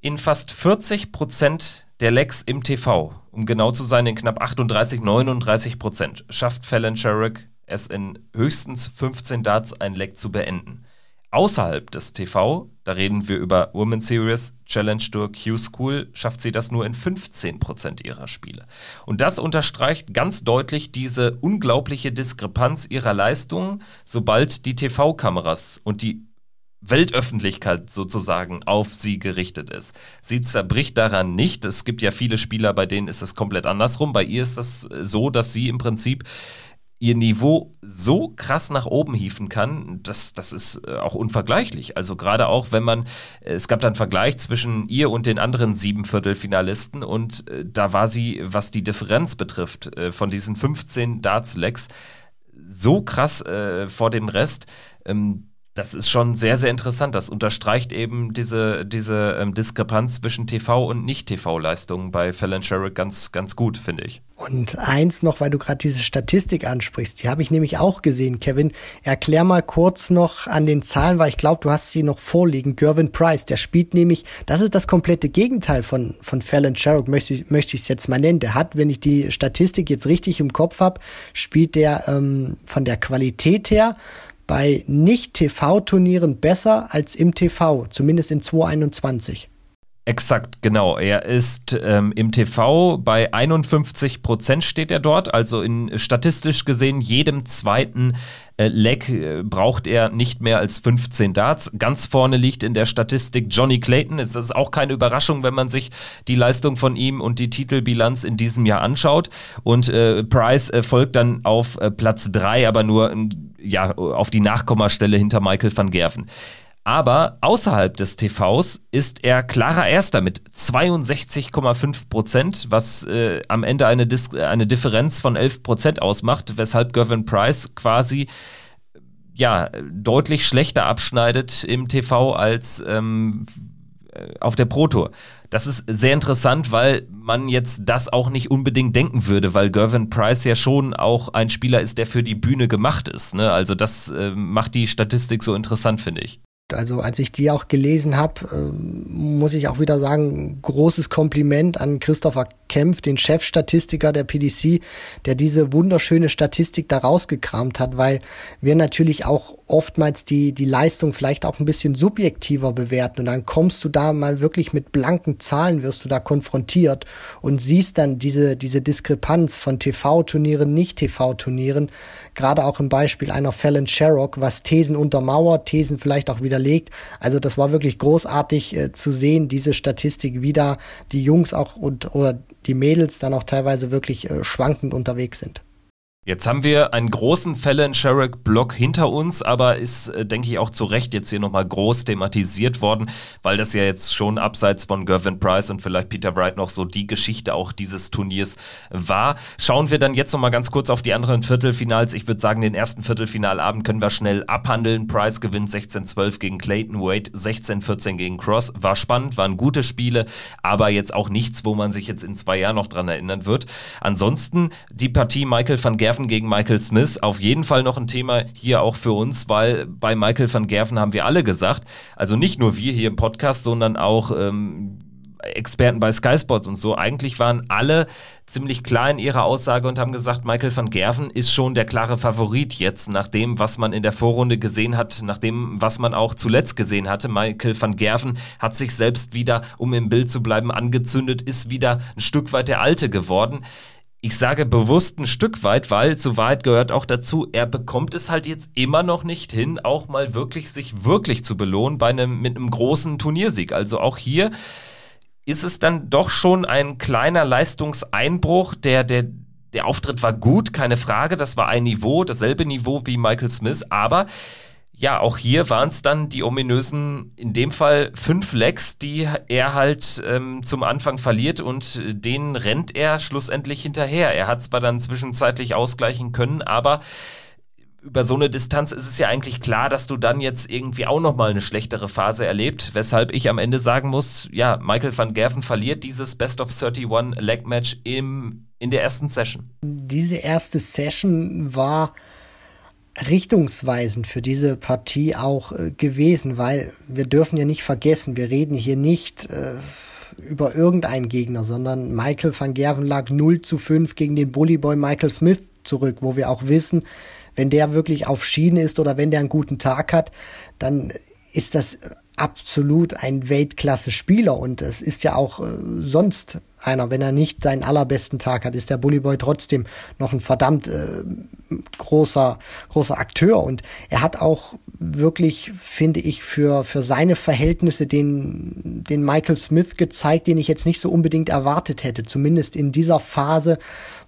In fast 40 Prozent der Lecks im TV, um genau zu sein, in knapp 38, 39 Prozent, schafft Fallon Sherrick es in höchstens 15 Darts ein Leck zu beenden. Außerhalb des TV, da reden wir über Women's Series, Challenge Tour, Q-School, schafft sie das nur in 15% ihrer Spiele. Und das unterstreicht ganz deutlich diese unglaubliche Diskrepanz ihrer Leistungen, sobald die TV-Kameras und die Weltöffentlichkeit sozusagen auf sie gerichtet ist. Sie zerbricht daran nicht. Es gibt ja viele Spieler, bei denen ist es komplett andersrum. Bei ihr ist das so, dass sie im Prinzip ihr Niveau so krass nach oben hieven kann, das, das ist äh, auch unvergleichlich. Also gerade auch, wenn man, äh, es gab dann Vergleich zwischen ihr und den anderen sieben Viertelfinalisten und äh, da war sie, was die Differenz betrifft, von diesen 15 Darts-Lecks so krass äh, vor dem Rest. Ähm, das ist schon sehr, sehr interessant. Das unterstreicht eben diese, diese ähm, Diskrepanz zwischen TV- und Nicht-TV-Leistungen bei Fallon Sherrick ganz, ganz gut, finde ich. Und eins noch, weil du gerade diese Statistik ansprichst, die habe ich nämlich auch gesehen, Kevin. Erklär mal kurz noch an den Zahlen, weil ich glaube, du hast sie noch vorliegen. Gervin Price, der spielt nämlich, das ist das komplette Gegenteil von, von Fallon Sherrick, möchte, möchte ich es jetzt mal nennen. Der hat, wenn ich die Statistik jetzt richtig im Kopf habe, spielt der ähm, von der Qualität her bei Nicht-TV-Turnieren besser als im TV, zumindest in 2021. Exakt, genau. Er ist ähm, im TV bei 51 Prozent steht er dort. Also in statistisch gesehen jedem zweiten äh, Leg äh, braucht er nicht mehr als 15 Darts. Ganz vorne liegt in der Statistik Johnny Clayton. Es ist auch keine Überraschung, wenn man sich die Leistung von ihm und die Titelbilanz in diesem Jahr anschaut. Und äh, Price äh, folgt dann auf äh, Platz 3, aber nur ja, auf die Nachkommastelle hinter Michael van Gerven. Aber außerhalb des TVs ist er klarer Erster mit 62,5 Prozent, was äh, am Ende eine, Dis eine Differenz von 11 Prozent ausmacht, weshalb Gavin Price quasi ja, deutlich schlechter abschneidet im TV als ähm, äh, auf der Pro Tour. Das ist sehr interessant, weil man jetzt das auch nicht unbedingt denken würde, weil Gervin Price ja schon auch ein Spieler ist, der für die Bühne gemacht ist. Ne? Also das äh, macht die Statistik so interessant, finde ich. Also als ich die auch gelesen habe, äh, muss ich auch wieder sagen, großes Kompliment an Christopher Kempf, den Chefstatistiker der PDC, der diese wunderschöne Statistik da rausgekramt hat, weil wir natürlich auch oftmals die, die Leistung vielleicht auch ein bisschen subjektiver bewerten und dann kommst du da mal wirklich mit blanken Zahlen, wirst du da konfrontiert und siehst dann diese, diese Diskrepanz von TV-Turnieren, Nicht-TV-Turnieren, gerade auch im Beispiel einer Fallon Sherrock, was Thesen untermauert, Thesen vielleicht auch widerlegt. Also das war wirklich großartig äh, zu sehen, diese Statistik, wie da die Jungs auch und oder die Mädels dann auch teilweise wirklich äh, schwankend unterwegs sind. Jetzt haben wir einen großen Fallon Sherrick-Block hinter uns, aber ist, äh, denke ich, auch zu Recht jetzt hier nochmal groß thematisiert worden, weil das ja jetzt schon abseits von Gervin Price und vielleicht Peter Wright noch so die Geschichte auch dieses Turniers war. Schauen wir dann jetzt nochmal ganz kurz auf die anderen Viertelfinals. Ich würde sagen, den ersten Viertelfinalabend können wir schnell abhandeln. Price gewinnt 16-12 gegen Clayton Wade, 16-14 gegen Cross. War spannend, waren gute Spiele, aber jetzt auch nichts, wo man sich jetzt in zwei Jahren noch dran erinnern wird. Ansonsten die Partie Michael van Gerwen Gerven gegen Michael Smith auf jeden Fall noch ein Thema hier auch für uns, weil bei Michael van Gerven haben wir alle gesagt, also nicht nur wir hier im Podcast, sondern auch ähm, Experten bei Sky Sports und so, eigentlich waren alle ziemlich klar in ihrer Aussage und haben gesagt, Michael van Gerven ist schon der klare Favorit jetzt, nach dem, was man in der Vorrunde gesehen hat, nach dem, was man auch zuletzt gesehen hatte. Michael van Gerven hat sich selbst wieder, um im Bild zu bleiben, angezündet, ist wieder ein Stück weit der Alte geworden. Ich sage bewusst ein Stück weit, weil zu Wahrheit gehört auch dazu, er bekommt es halt jetzt immer noch nicht hin, auch mal wirklich sich wirklich zu belohnen bei einem, mit einem großen Turniersieg. Also auch hier ist es dann doch schon ein kleiner Leistungseinbruch. Der, der, der Auftritt war gut, keine Frage. Das war ein Niveau, dasselbe Niveau wie Michael Smith. Aber ja, auch hier waren es dann die ominösen, in dem Fall fünf Lecks, die er halt ähm, zum Anfang verliert und denen rennt er schlussendlich hinterher. Er hat zwar dann zwischenzeitlich ausgleichen können, aber über so eine Distanz ist es ja eigentlich klar, dass du dann jetzt irgendwie auch nochmal eine schlechtere Phase erlebt, weshalb ich am Ende sagen muss, ja, Michael van Gerven verliert dieses Best of 31 Leg Match im, in der ersten Session. Diese erste Session war richtungsweisend für diese Partie auch äh, gewesen, weil wir dürfen ja nicht vergessen, wir reden hier nicht äh, über irgendeinen Gegner, sondern Michael van Gerven lag 0 zu 5 gegen den Bullyboy Michael Smith zurück, wo wir auch wissen, wenn der wirklich auf Schienen ist oder wenn der einen guten Tag hat, dann ist das absolut ein Weltklasse-Spieler und es ist ja auch äh, sonst einer, wenn er nicht seinen allerbesten Tag hat, ist der Bullyboy trotzdem noch ein verdammt äh, großer großer Akteur. Und er hat auch wirklich, finde ich, für für seine Verhältnisse den den Michael Smith gezeigt, den ich jetzt nicht so unbedingt erwartet hätte, zumindest in dieser Phase,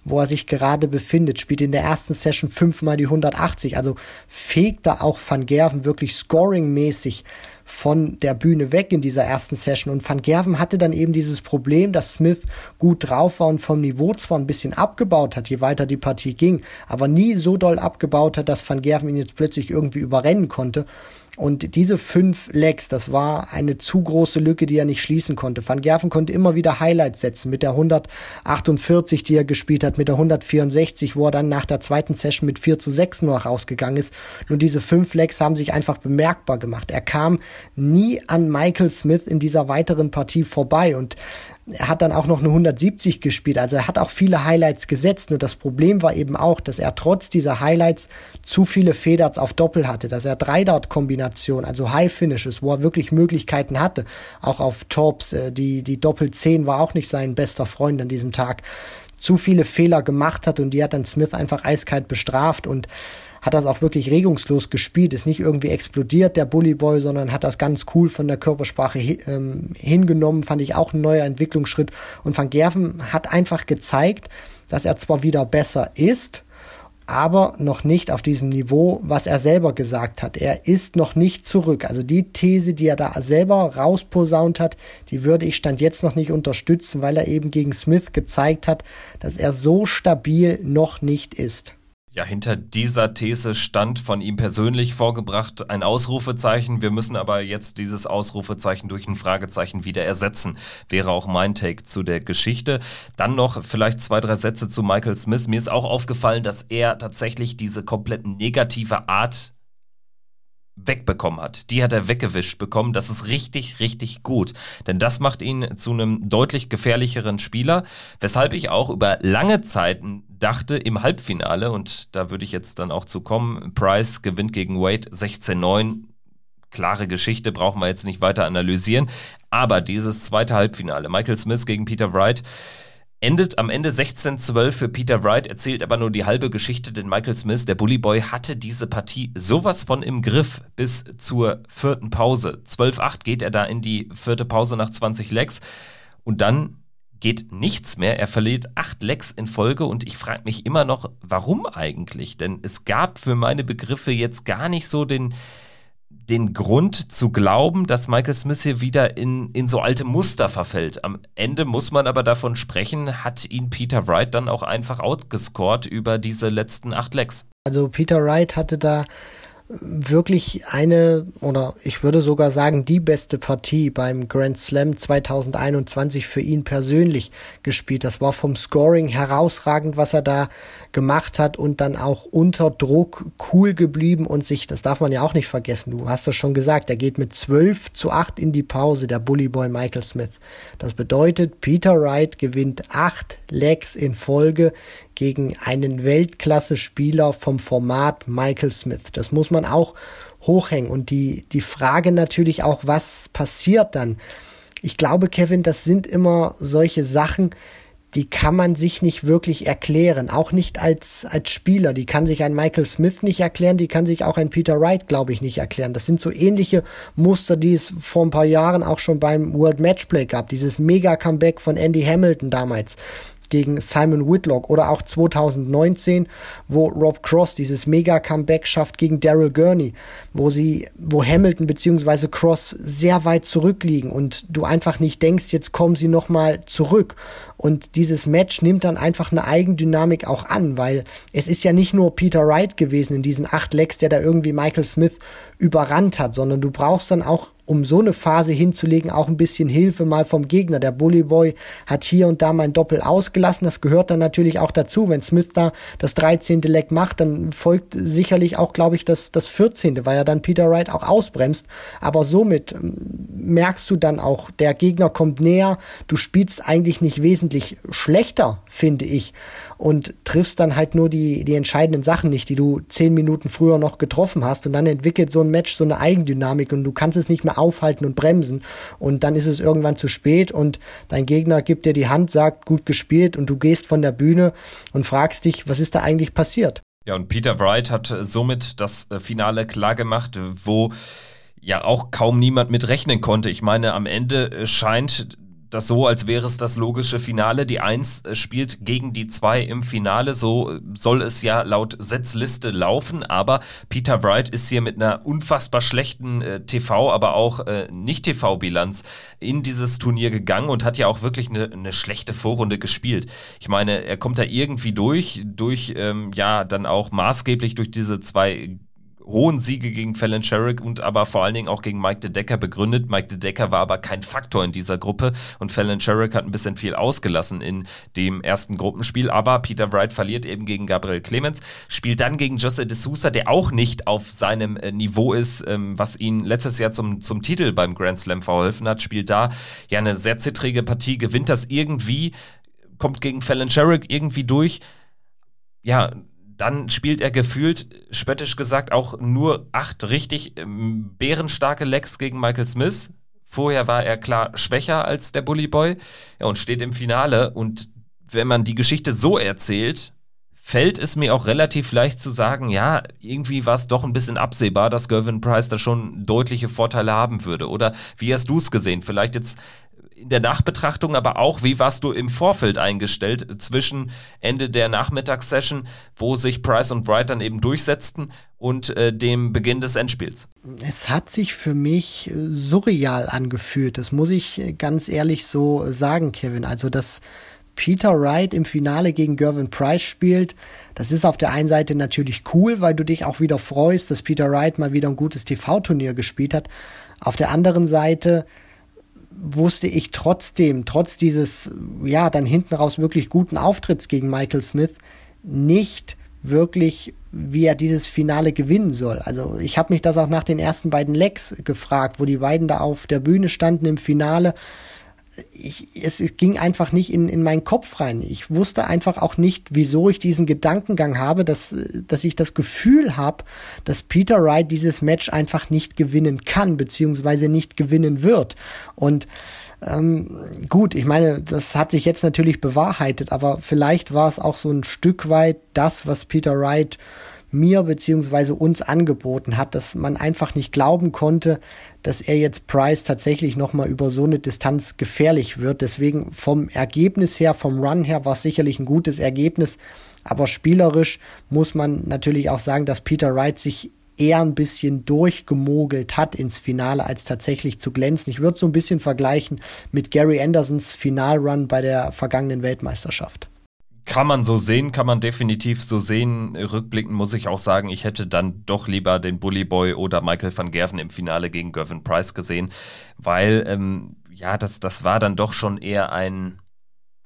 wo er sich gerade befindet, spielt in der ersten Session fünfmal die 180, also fegt da auch Van Gerven wirklich scoring-mäßig von der Bühne weg in dieser ersten Session. Und Van Gerven hatte dann eben dieses Problem, dass Smith gut drauf war und vom Niveau zwar ein bisschen abgebaut hat, je weiter die Partie ging, aber nie so doll abgebaut hat, dass Van Gerven ihn jetzt plötzlich irgendwie überrennen konnte. Und diese fünf Legs, das war eine zu große Lücke, die er nicht schließen konnte. Van Gerven konnte immer wieder Highlights setzen mit der 148, die er gespielt hat, mit der 164, wo er dann nach der zweiten Session mit 4 zu 6 nur noch rausgegangen ist. Nur diese fünf Legs haben sich einfach bemerkbar gemacht. Er kam nie an Michael Smith in dieser weiteren Partie vorbei und er hat dann auch noch eine 170 gespielt, also er hat auch viele Highlights gesetzt. Nur das Problem war eben auch, dass er trotz dieser Highlights zu viele Federts auf Doppel hatte, dass er drei dart kombinationen also High Finishes, wo er wirklich Möglichkeiten hatte, auch auf Tops, äh, die, die Doppel 10 war auch nicht sein bester Freund an diesem Tag, zu viele Fehler gemacht hat und die hat dann Smith einfach eiskalt bestraft und hat das auch wirklich regungslos gespielt, ist nicht irgendwie explodiert, der Bully Boy, sondern hat das ganz cool von der Körpersprache ähm, hingenommen, fand ich auch ein neuer Entwicklungsschritt. Und Van Gerven hat einfach gezeigt, dass er zwar wieder besser ist, aber noch nicht auf diesem Niveau, was er selber gesagt hat. Er ist noch nicht zurück. Also die These, die er da selber rausposaunt hat, die würde ich stand jetzt noch nicht unterstützen, weil er eben gegen Smith gezeigt hat, dass er so stabil noch nicht ist. Ja, hinter dieser These stand von ihm persönlich vorgebracht ein Ausrufezeichen. Wir müssen aber jetzt dieses Ausrufezeichen durch ein Fragezeichen wieder ersetzen. Wäre auch mein Take zu der Geschichte. Dann noch vielleicht zwei, drei Sätze zu Michael Smith. Mir ist auch aufgefallen, dass er tatsächlich diese komplett negative Art wegbekommen hat. Die hat er weggewischt bekommen. Das ist richtig, richtig gut. Denn das macht ihn zu einem deutlich gefährlicheren Spieler, weshalb ich auch über lange Zeiten dachte im Halbfinale, und da würde ich jetzt dann auch zu kommen, Price gewinnt gegen Wade 16-9. Klare Geschichte, brauchen wir jetzt nicht weiter analysieren. Aber dieses zweite Halbfinale, Michael Smith gegen Peter Wright, Endet am Ende 16-12 für Peter Wright, erzählt aber nur die halbe Geschichte, denn Michael Smith, der Bully Boy, hatte diese Partie sowas von im Griff bis zur vierten Pause. 12-8 geht er da in die vierte Pause nach 20 Legs und dann geht nichts mehr. Er verliert acht Lecks in Folge und ich frage mich immer noch, warum eigentlich? Denn es gab für meine Begriffe jetzt gar nicht so den, den Grund zu glauben, dass Michael Smith hier wieder in, in so alte Muster verfällt. Am Ende muss man aber davon sprechen, hat ihn Peter Wright dann auch einfach outgescored über diese letzten acht Lecks. Also Peter Wright hatte da wirklich eine oder ich würde sogar sagen die beste Partie beim Grand Slam 2021 für ihn persönlich gespielt. Das war vom Scoring herausragend, was er da gemacht hat und dann auch unter Druck cool geblieben und sich, das darf man ja auch nicht vergessen, du hast das schon gesagt, er geht mit 12 zu 8 in die Pause, der Bully Boy Michael Smith. Das bedeutet, Peter Wright gewinnt acht Legs in Folge gegen einen Weltklasse-Spieler vom Format Michael Smith. Das muss man auch hochhängen. Und die, die Frage natürlich auch, was passiert dann? Ich glaube, Kevin, das sind immer solche Sachen, die kann man sich nicht wirklich erklären, auch nicht als, als Spieler. Die kann sich ein Michael Smith nicht erklären, die kann sich auch ein Peter Wright, glaube ich, nicht erklären. Das sind so ähnliche Muster, die es vor ein paar Jahren auch schon beim World Matchplay gab. Dieses Mega-Comeback von Andy Hamilton damals gegen Simon Whitlock oder auch 2019, wo Rob Cross dieses Mega-Comeback schafft gegen Daryl Gurney, wo sie, wo Hamilton bzw. Cross sehr weit zurückliegen und du einfach nicht denkst, jetzt kommen sie nochmal zurück. Und dieses Match nimmt dann einfach eine Eigendynamik auch an, weil es ist ja nicht nur Peter Wright gewesen in diesen acht Legs, der da irgendwie Michael Smith überrannt hat, sondern du brauchst dann auch um so eine Phase hinzulegen, auch ein bisschen Hilfe mal vom Gegner. Der Bully Boy hat hier und da mal ein Doppel ausgelassen. Das gehört dann natürlich auch dazu. Wenn Smith da das 13. Leck macht, dann folgt sicherlich auch, glaube ich, das, das 14., weil er dann Peter Wright auch ausbremst. Aber somit ähm, merkst du dann auch, der Gegner kommt näher. Du spielst eigentlich nicht wesentlich schlechter, finde ich. Und triffst dann halt nur die, die entscheidenden Sachen nicht, die du zehn Minuten früher noch getroffen hast. Und dann entwickelt so ein Match so eine Eigendynamik und du kannst es nicht mehr aufhalten und bremsen. Und dann ist es irgendwann zu spät und dein Gegner gibt dir die Hand, sagt, gut gespielt und du gehst von der Bühne und fragst dich, was ist da eigentlich passiert? Ja, und Peter Wright hat somit das äh, Finale klargemacht, wo ja auch kaum niemand mit rechnen konnte. Ich meine, am Ende äh, scheint das so, als wäre es das logische Finale. Die 1 äh, spielt gegen die 2 im Finale. So äh, soll es ja laut Setzliste laufen. Aber Peter Wright ist hier mit einer unfassbar schlechten äh, TV, aber auch äh, Nicht-TV-Bilanz in dieses Turnier gegangen und hat ja auch wirklich eine, eine, schlechte Vorrunde gespielt. Ich meine, er kommt da irgendwie durch, durch ähm, ja dann auch maßgeblich durch diese zwei hohen Siege gegen Fallon Sherrick und aber vor allen Dingen auch gegen Mike de Decker begründet. Mike de Decker war aber kein Faktor in dieser Gruppe und Fallon Sherrick hat ein bisschen viel ausgelassen in dem ersten Gruppenspiel. Aber Peter Wright verliert eben gegen Gabriel Clemens, spielt dann gegen Jose de Sousa, der auch nicht auf seinem äh, Niveau ist, ähm, was ihn letztes Jahr zum, zum Titel beim Grand Slam verholfen hat, spielt da ja eine sehr zittrige Partie, gewinnt das irgendwie, kommt gegen Fallon Sherrick irgendwie durch. Ja, dann spielt er gefühlt, spöttisch gesagt, auch nur acht richtig ähm, bärenstarke Lecks gegen Michael Smith. Vorher war er klar schwächer als der Bully Boy ja, und steht im Finale. Und wenn man die Geschichte so erzählt, fällt es mir auch relativ leicht zu sagen, ja, irgendwie war es doch ein bisschen absehbar, dass Gervin Price da schon deutliche Vorteile haben würde. Oder wie hast du es gesehen? Vielleicht jetzt in der Nachbetrachtung, aber auch, wie warst du im Vorfeld eingestellt zwischen Ende der Nachmittagssession, wo sich Price und Wright dann eben durchsetzten und äh, dem Beginn des Endspiels? Es hat sich für mich äh, surreal angefühlt, das muss ich äh, ganz ehrlich so sagen, Kevin. Also, dass Peter Wright im Finale gegen Gervin Price spielt, das ist auf der einen Seite natürlich cool, weil du dich auch wieder freust, dass Peter Wright mal wieder ein gutes TV-Turnier gespielt hat. Auf der anderen Seite wusste ich trotzdem, trotz dieses, ja, dann hinten raus wirklich guten Auftritts gegen Michael Smith, nicht wirklich, wie er dieses Finale gewinnen soll. Also ich habe mich das auch nach den ersten beiden Legs gefragt, wo die beiden da auf der Bühne standen im Finale ich, es, ging einfach nicht in, in meinen Kopf rein. Ich wusste einfach auch nicht, wieso ich diesen Gedankengang habe, dass, dass ich das Gefühl habe, dass Peter Wright dieses Match einfach nicht gewinnen kann, beziehungsweise nicht gewinnen wird. Und ähm, gut, ich meine, das hat sich jetzt natürlich bewahrheitet, aber vielleicht war es auch so ein Stück weit das, was Peter Wright mir beziehungsweise uns angeboten hat, dass man einfach nicht glauben konnte, dass er jetzt Price tatsächlich nochmal über so eine Distanz gefährlich wird. Deswegen vom Ergebnis her, vom Run her war es sicherlich ein gutes Ergebnis. Aber spielerisch muss man natürlich auch sagen, dass Peter Wright sich eher ein bisschen durchgemogelt hat ins Finale, als tatsächlich zu glänzen. Ich würde so ein bisschen vergleichen mit Gary Andersons Finalrun bei der vergangenen Weltmeisterschaft kann man so sehen, kann man definitiv so sehen. Rückblickend muss ich auch sagen, ich hätte dann doch lieber den Bully Boy oder Michael van Gerven im Finale gegen Gervin Price gesehen, weil ähm, ja, das, das war dann doch schon eher ein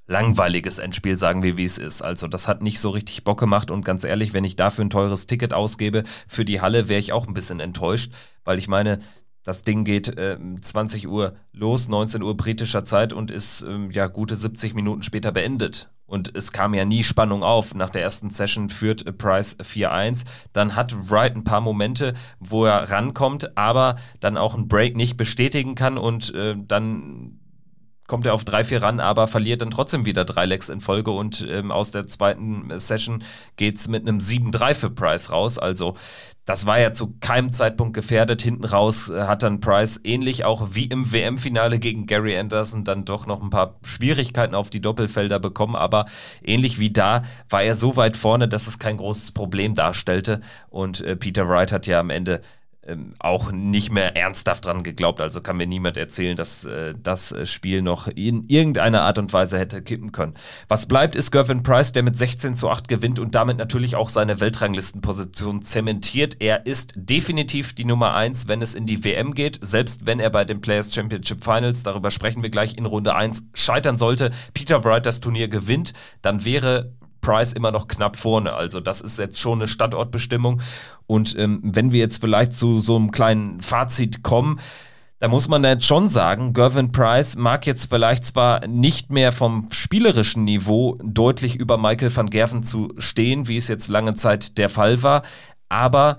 langweiliges Endspiel, sagen wir, wie es ist. Also das hat nicht so richtig Bock gemacht und ganz ehrlich, wenn ich dafür ein teures Ticket ausgebe für die Halle, wäre ich auch ein bisschen enttäuscht, weil ich meine, das Ding geht äh, 20 Uhr los, 19 Uhr britischer Zeit und ist ähm, ja gute 70 Minuten später beendet. Und es kam ja nie Spannung auf. Nach der ersten Session führt Price 4-1. Dann hat Wright ein paar Momente, wo er rankommt, aber dann auch einen Break nicht bestätigen kann und äh, dann kommt er auf 3-4 ran, aber verliert dann trotzdem wieder drei Lecks in Folge und ähm, aus der zweiten Session geht es mit einem 7-3 für Price raus. Also das war ja zu keinem Zeitpunkt gefährdet. Hinten raus äh, hat dann Price ähnlich auch wie im WM-Finale gegen Gary Anderson dann doch noch ein paar Schwierigkeiten auf die Doppelfelder bekommen. Aber ähnlich wie da war er so weit vorne, dass es kein großes Problem darstellte. Und äh, Peter Wright hat ja am Ende ähm, auch nicht mehr ernsthaft dran geglaubt. Also kann mir niemand erzählen, dass äh, das äh, Spiel noch in irgendeiner Art und Weise hätte kippen können. Was bleibt, ist Gervin Price, der mit 16 zu 8 gewinnt und damit natürlich auch seine Weltranglistenposition zementiert. Er ist definitiv die Nummer 1, wenn es in die WM geht, selbst wenn er bei den Players Championship Finals, darüber sprechen wir gleich in Runde 1, scheitern sollte. Peter Wright das Turnier gewinnt, dann wäre Price immer noch knapp vorne. Also das ist jetzt schon eine Standortbestimmung. Und ähm, wenn wir jetzt vielleicht zu so einem kleinen Fazit kommen, da muss man jetzt schon sagen, Gervin Price mag jetzt vielleicht zwar nicht mehr vom spielerischen Niveau deutlich über Michael van Gerven zu stehen, wie es jetzt lange Zeit der Fall war, aber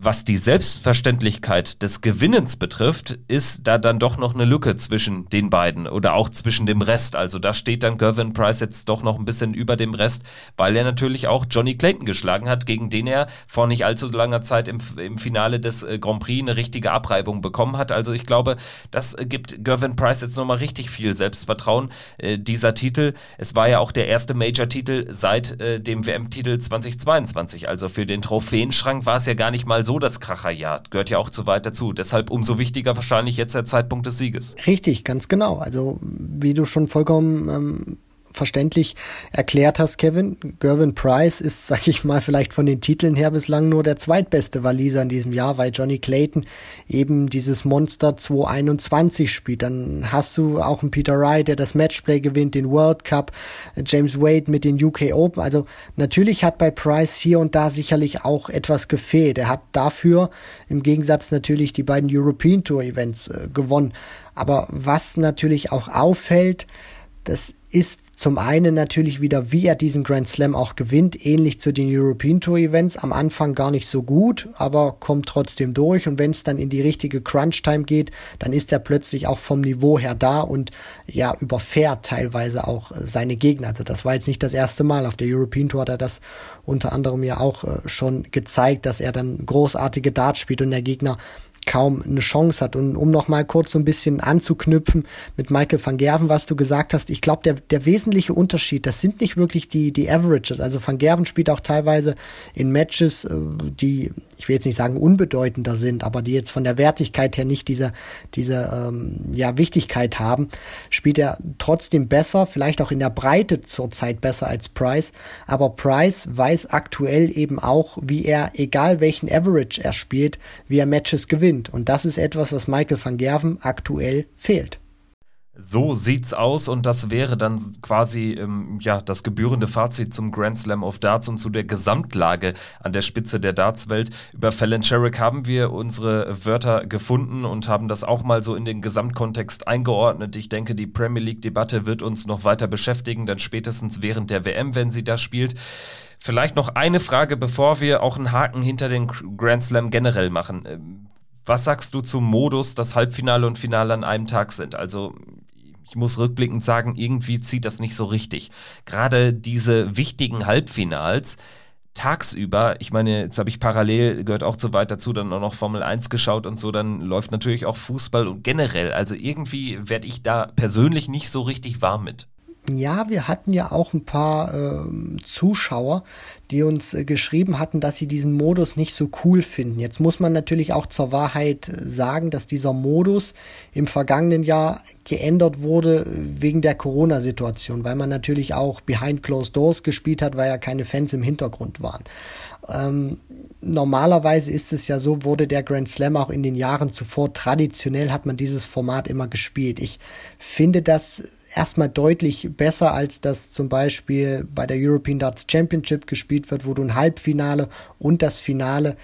was die Selbstverständlichkeit des Gewinnens betrifft, ist da dann doch noch eine Lücke zwischen den beiden oder auch zwischen dem Rest. Also da steht dann Gervin Price jetzt doch noch ein bisschen über dem Rest, weil er natürlich auch Johnny Clayton geschlagen hat, gegen den er vor nicht allzu langer Zeit im, im Finale des äh, Grand Prix eine richtige Abreibung bekommen hat. Also ich glaube, das gibt Gervin Price jetzt nochmal richtig viel Selbstvertrauen, äh, dieser Titel. Es war ja auch der erste Major-Titel seit äh, dem WM-Titel 2022. Also für den Trophäenschrank war es ja gar nicht mal so so das Kracherjahr. Gehört ja auch zu weit dazu. Deshalb umso wichtiger wahrscheinlich jetzt der Zeitpunkt des Sieges. Richtig, ganz genau. Also wie du schon vollkommen ähm, verständlich erklärt hast, Kevin. Gervin Price ist, sag ich mal, vielleicht von den Titeln her bislang nur der zweitbeste Waliser in diesem Jahr, weil Johnny Clayton eben dieses Monster 221 spielt. Dann hast du auch einen Peter Wright, der das Matchplay gewinnt, den World Cup, James Wade mit den UK Open. Also natürlich hat bei Price hier und da sicherlich auch etwas gefehlt. Er hat dafür im Gegensatz natürlich die beiden European Tour Events äh, gewonnen. Aber was natürlich auch auffällt, das ist zum einen natürlich wieder, wie er diesen Grand Slam auch gewinnt, ähnlich zu den European Tour Events. Am Anfang gar nicht so gut, aber kommt trotzdem durch. Und wenn es dann in die richtige Crunch Time geht, dann ist er plötzlich auch vom Niveau her da und ja, überfährt teilweise auch äh, seine Gegner. Also das war jetzt nicht das erste Mal. Auf der European Tour hat er das unter anderem ja auch äh, schon gezeigt, dass er dann großartige Darts spielt und der Gegner kaum eine Chance hat. Und um noch mal kurz so ein bisschen anzuknüpfen mit Michael van Gerven, was du gesagt hast, ich glaube, der, der wesentliche Unterschied, das sind nicht wirklich die, die Averages. Also van Gerven spielt auch teilweise in Matches, äh, die, ich will jetzt nicht sagen unbedeutender sind, aber die jetzt von der Wertigkeit her nicht diese, diese ähm, ja, Wichtigkeit haben, spielt er trotzdem besser, vielleicht auch in der Breite zurzeit besser als Price. Aber Price weiß aktuell eben auch, wie er, egal welchen Average er spielt, wie er Matches gewinnt gewinnt. Und das ist etwas, was Michael van Gerven aktuell fehlt. So sieht's aus und das wäre dann quasi ähm, ja das gebührende Fazit zum Grand Slam of Darts und zu der Gesamtlage an der Spitze der Dartswelt. Über Fallon Sherrick haben wir unsere Wörter gefunden und haben das auch mal so in den Gesamtkontext eingeordnet. Ich denke, die Premier League Debatte wird uns noch weiter beschäftigen, dann spätestens während der WM, wenn sie da spielt. Vielleicht noch eine Frage, bevor wir auch einen Haken hinter den Grand Slam generell machen. Was sagst du zum Modus, dass Halbfinale und Finale an einem Tag sind? Also ich muss rückblickend sagen, irgendwie zieht das nicht so richtig. Gerade diese wichtigen Halbfinals tagsüber, ich meine, jetzt habe ich parallel, gehört auch zu weit dazu, dann auch noch Formel 1 geschaut und so, dann läuft natürlich auch Fußball und generell. Also irgendwie werde ich da persönlich nicht so richtig warm mit. Ja, wir hatten ja auch ein paar äh, Zuschauer, die uns äh, geschrieben hatten, dass sie diesen Modus nicht so cool finden. Jetzt muss man natürlich auch zur Wahrheit äh, sagen, dass dieser Modus im vergangenen Jahr geändert wurde wegen der Corona-Situation, weil man natürlich auch behind closed doors gespielt hat, weil ja keine Fans im Hintergrund waren. Ähm, normalerweise ist es ja so, wurde der Grand Slam auch in den Jahren zuvor traditionell hat man dieses Format immer gespielt. Ich finde das erstmal deutlich besser, als das zum Beispiel bei der European Darts Championship gespielt wird, wo du ein Halbfinale und das Finale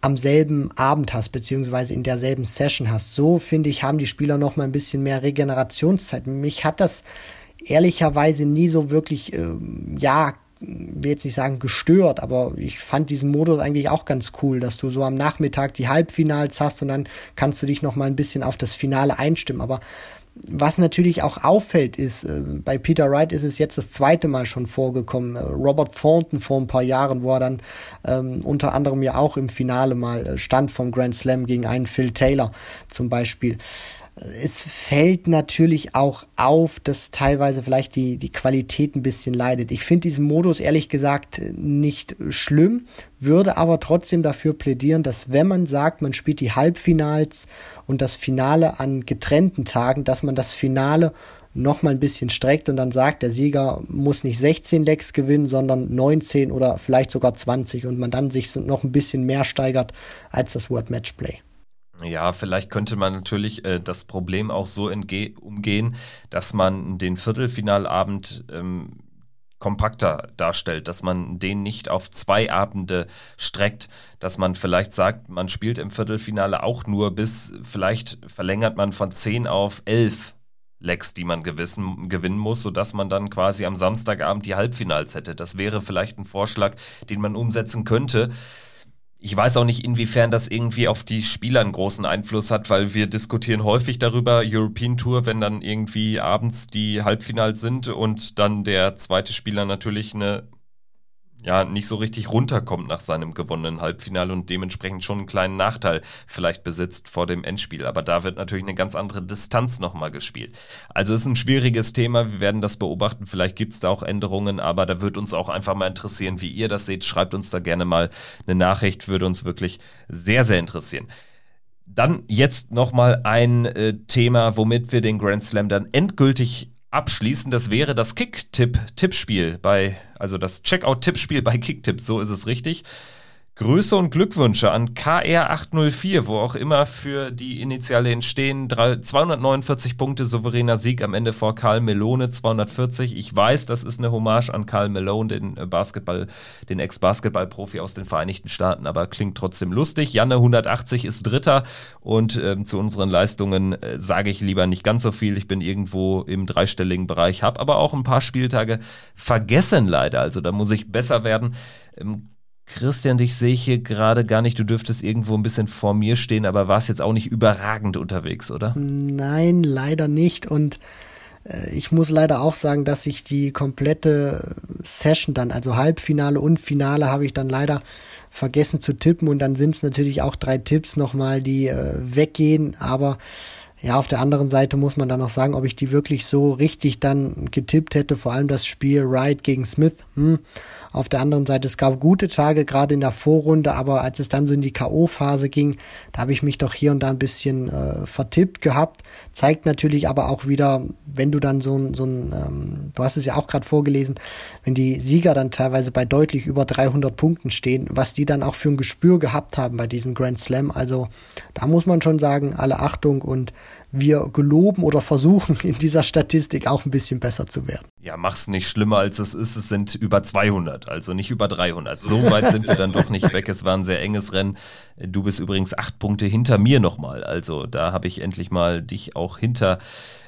am selben Abend hast, beziehungsweise in derselben Session hast. So, finde ich, haben die Spieler noch mal ein bisschen mehr Regenerationszeit. Mich hat das ehrlicherweise nie so wirklich, äh, ja, will jetzt nicht sagen gestört, aber ich fand diesen Modus eigentlich auch ganz cool, dass du so am Nachmittag die Halbfinals hast und dann kannst du dich noch mal ein bisschen auf das Finale einstimmen. Aber was natürlich auch auffällt, ist, äh, bei Peter Wright ist es jetzt das zweite Mal schon vorgekommen. Äh, Robert Thornton vor ein paar Jahren, wo er dann ähm, unter anderem ja auch im Finale mal äh, stand vom Grand Slam gegen einen Phil Taylor zum Beispiel es fällt natürlich auch auf, dass teilweise vielleicht die, die Qualität ein bisschen leidet. Ich finde diesen Modus ehrlich gesagt nicht schlimm, würde aber trotzdem dafür plädieren, dass wenn man sagt, man spielt die Halbfinals und das Finale an getrennten Tagen, dass man das Finale noch mal ein bisschen streckt und dann sagt, der Sieger muss nicht 16 Lecks gewinnen, sondern 19 oder vielleicht sogar 20 und man dann sich noch ein bisschen mehr steigert als das World Matchplay. Ja, vielleicht könnte man natürlich äh, das Problem auch so umgehen, dass man den Viertelfinalabend ähm, kompakter darstellt, dass man den nicht auf zwei Abende streckt, dass man vielleicht sagt, man spielt im Viertelfinale auch nur bis, vielleicht verlängert man von zehn auf elf Lecks, die man gewissen, gewinnen muss, sodass man dann quasi am Samstagabend die Halbfinals hätte. Das wäre vielleicht ein Vorschlag, den man umsetzen könnte. Ich weiß auch nicht, inwiefern das irgendwie auf die Spieler einen großen Einfluss hat, weil wir diskutieren häufig darüber, European Tour, wenn dann irgendwie abends die Halbfinals sind und dann der zweite Spieler natürlich eine ja nicht so richtig runterkommt nach seinem gewonnenen Halbfinale und dementsprechend schon einen kleinen Nachteil vielleicht besitzt vor dem Endspiel. Aber da wird natürlich eine ganz andere Distanz nochmal gespielt. Also ist ein schwieriges Thema. Wir werden das beobachten. Vielleicht gibt es da auch Änderungen, aber da wird uns auch einfach mal interessieren, wie ihr das seht. Schreibt uns da gerne mal eine Nachricht. Würde uns wirklich sehr, sehr interessieren. Dann jetzt nochmal ein äh, Thema, womit wir den Grand Slam dann endgültig abschließen. Das wäre das Kick-Tipp-Tippspiel bei, also das Checkout-Tippspiel bei Kicktipp, so ist es richtig. Grüße und Glückwünsche an KR804, wo auch immer für die Initiale entstehen. 249 Punkte, souveräner Sieg am Ende vor Karl Melone, 240. Ich weiß, das ist eine Hommage an Karl Malone, den äh, Basketball, den Ex-Basketball-Profi aus den Vereinigten Staaten, aber klingt trotzdem lustig. Janne 180 ist Dritter und ähm, zu unseren Leistungen äh, sage ich lieber nicht ganz so viel. Ich bin irgendwo im dreistelligen Bereich, habe aber auch ein paar Spieltage vergessen leider. Also da muss ich besser werden. Ähm, Christian, dich sehe ich hier gerade gar nicht. Du dürftest irgendwo ein bisschen vor mir stehen, aber warst jetzt auch nicht überragend unterwegs, oder? Nein, leider nicht. Und äh, ich muss leider auch sagen, dass ich die komplette Session dann, also Halbfinale und Finale, habe ich dann leider vergessen zu tippen. Und dann sind es natürlich auch drei Tipps nochmal, die äh, weggehen. Aber ja, auf der anderen Seite muss man dann auch sagen, ob ich die wirklich so richtig dann getippt hätte. Vor allem das Spiel Wright gegen Smith. Hm auf der anderen Seite, es gab gute Tage, gerade in der Vorrunde, aber als es dann so in die K.O.-Phase ging, da habe ich mich doch hier und da ein bisschen äh, vertippt gehabt. Zeigt natürlich aber auch wieder, wenn du dann so ein, so ein ähm, du hast es ja auch gerade vorgelesen, wenn die Sieger dann teilweise bei deutlich über 300 Punkten stehen, was die dann auch für ein Gespür gehabt haben bei diesem Grand Slam. Also da muss man schon sagen, alle Achtung und wir geloben oder versuchen in dieser Statistik auch ein bisschen besser zu werden. Ja, mach's nicht schlimmer als es ist. Es sind über 200, also nicht über 300. So weit sind wir dann doch nicht weg. Es war ein sehr enges Rennen. Du bist übrigens acht Punkte hinter mir nochmal. Also da habe ich endlich mal dich auch hinter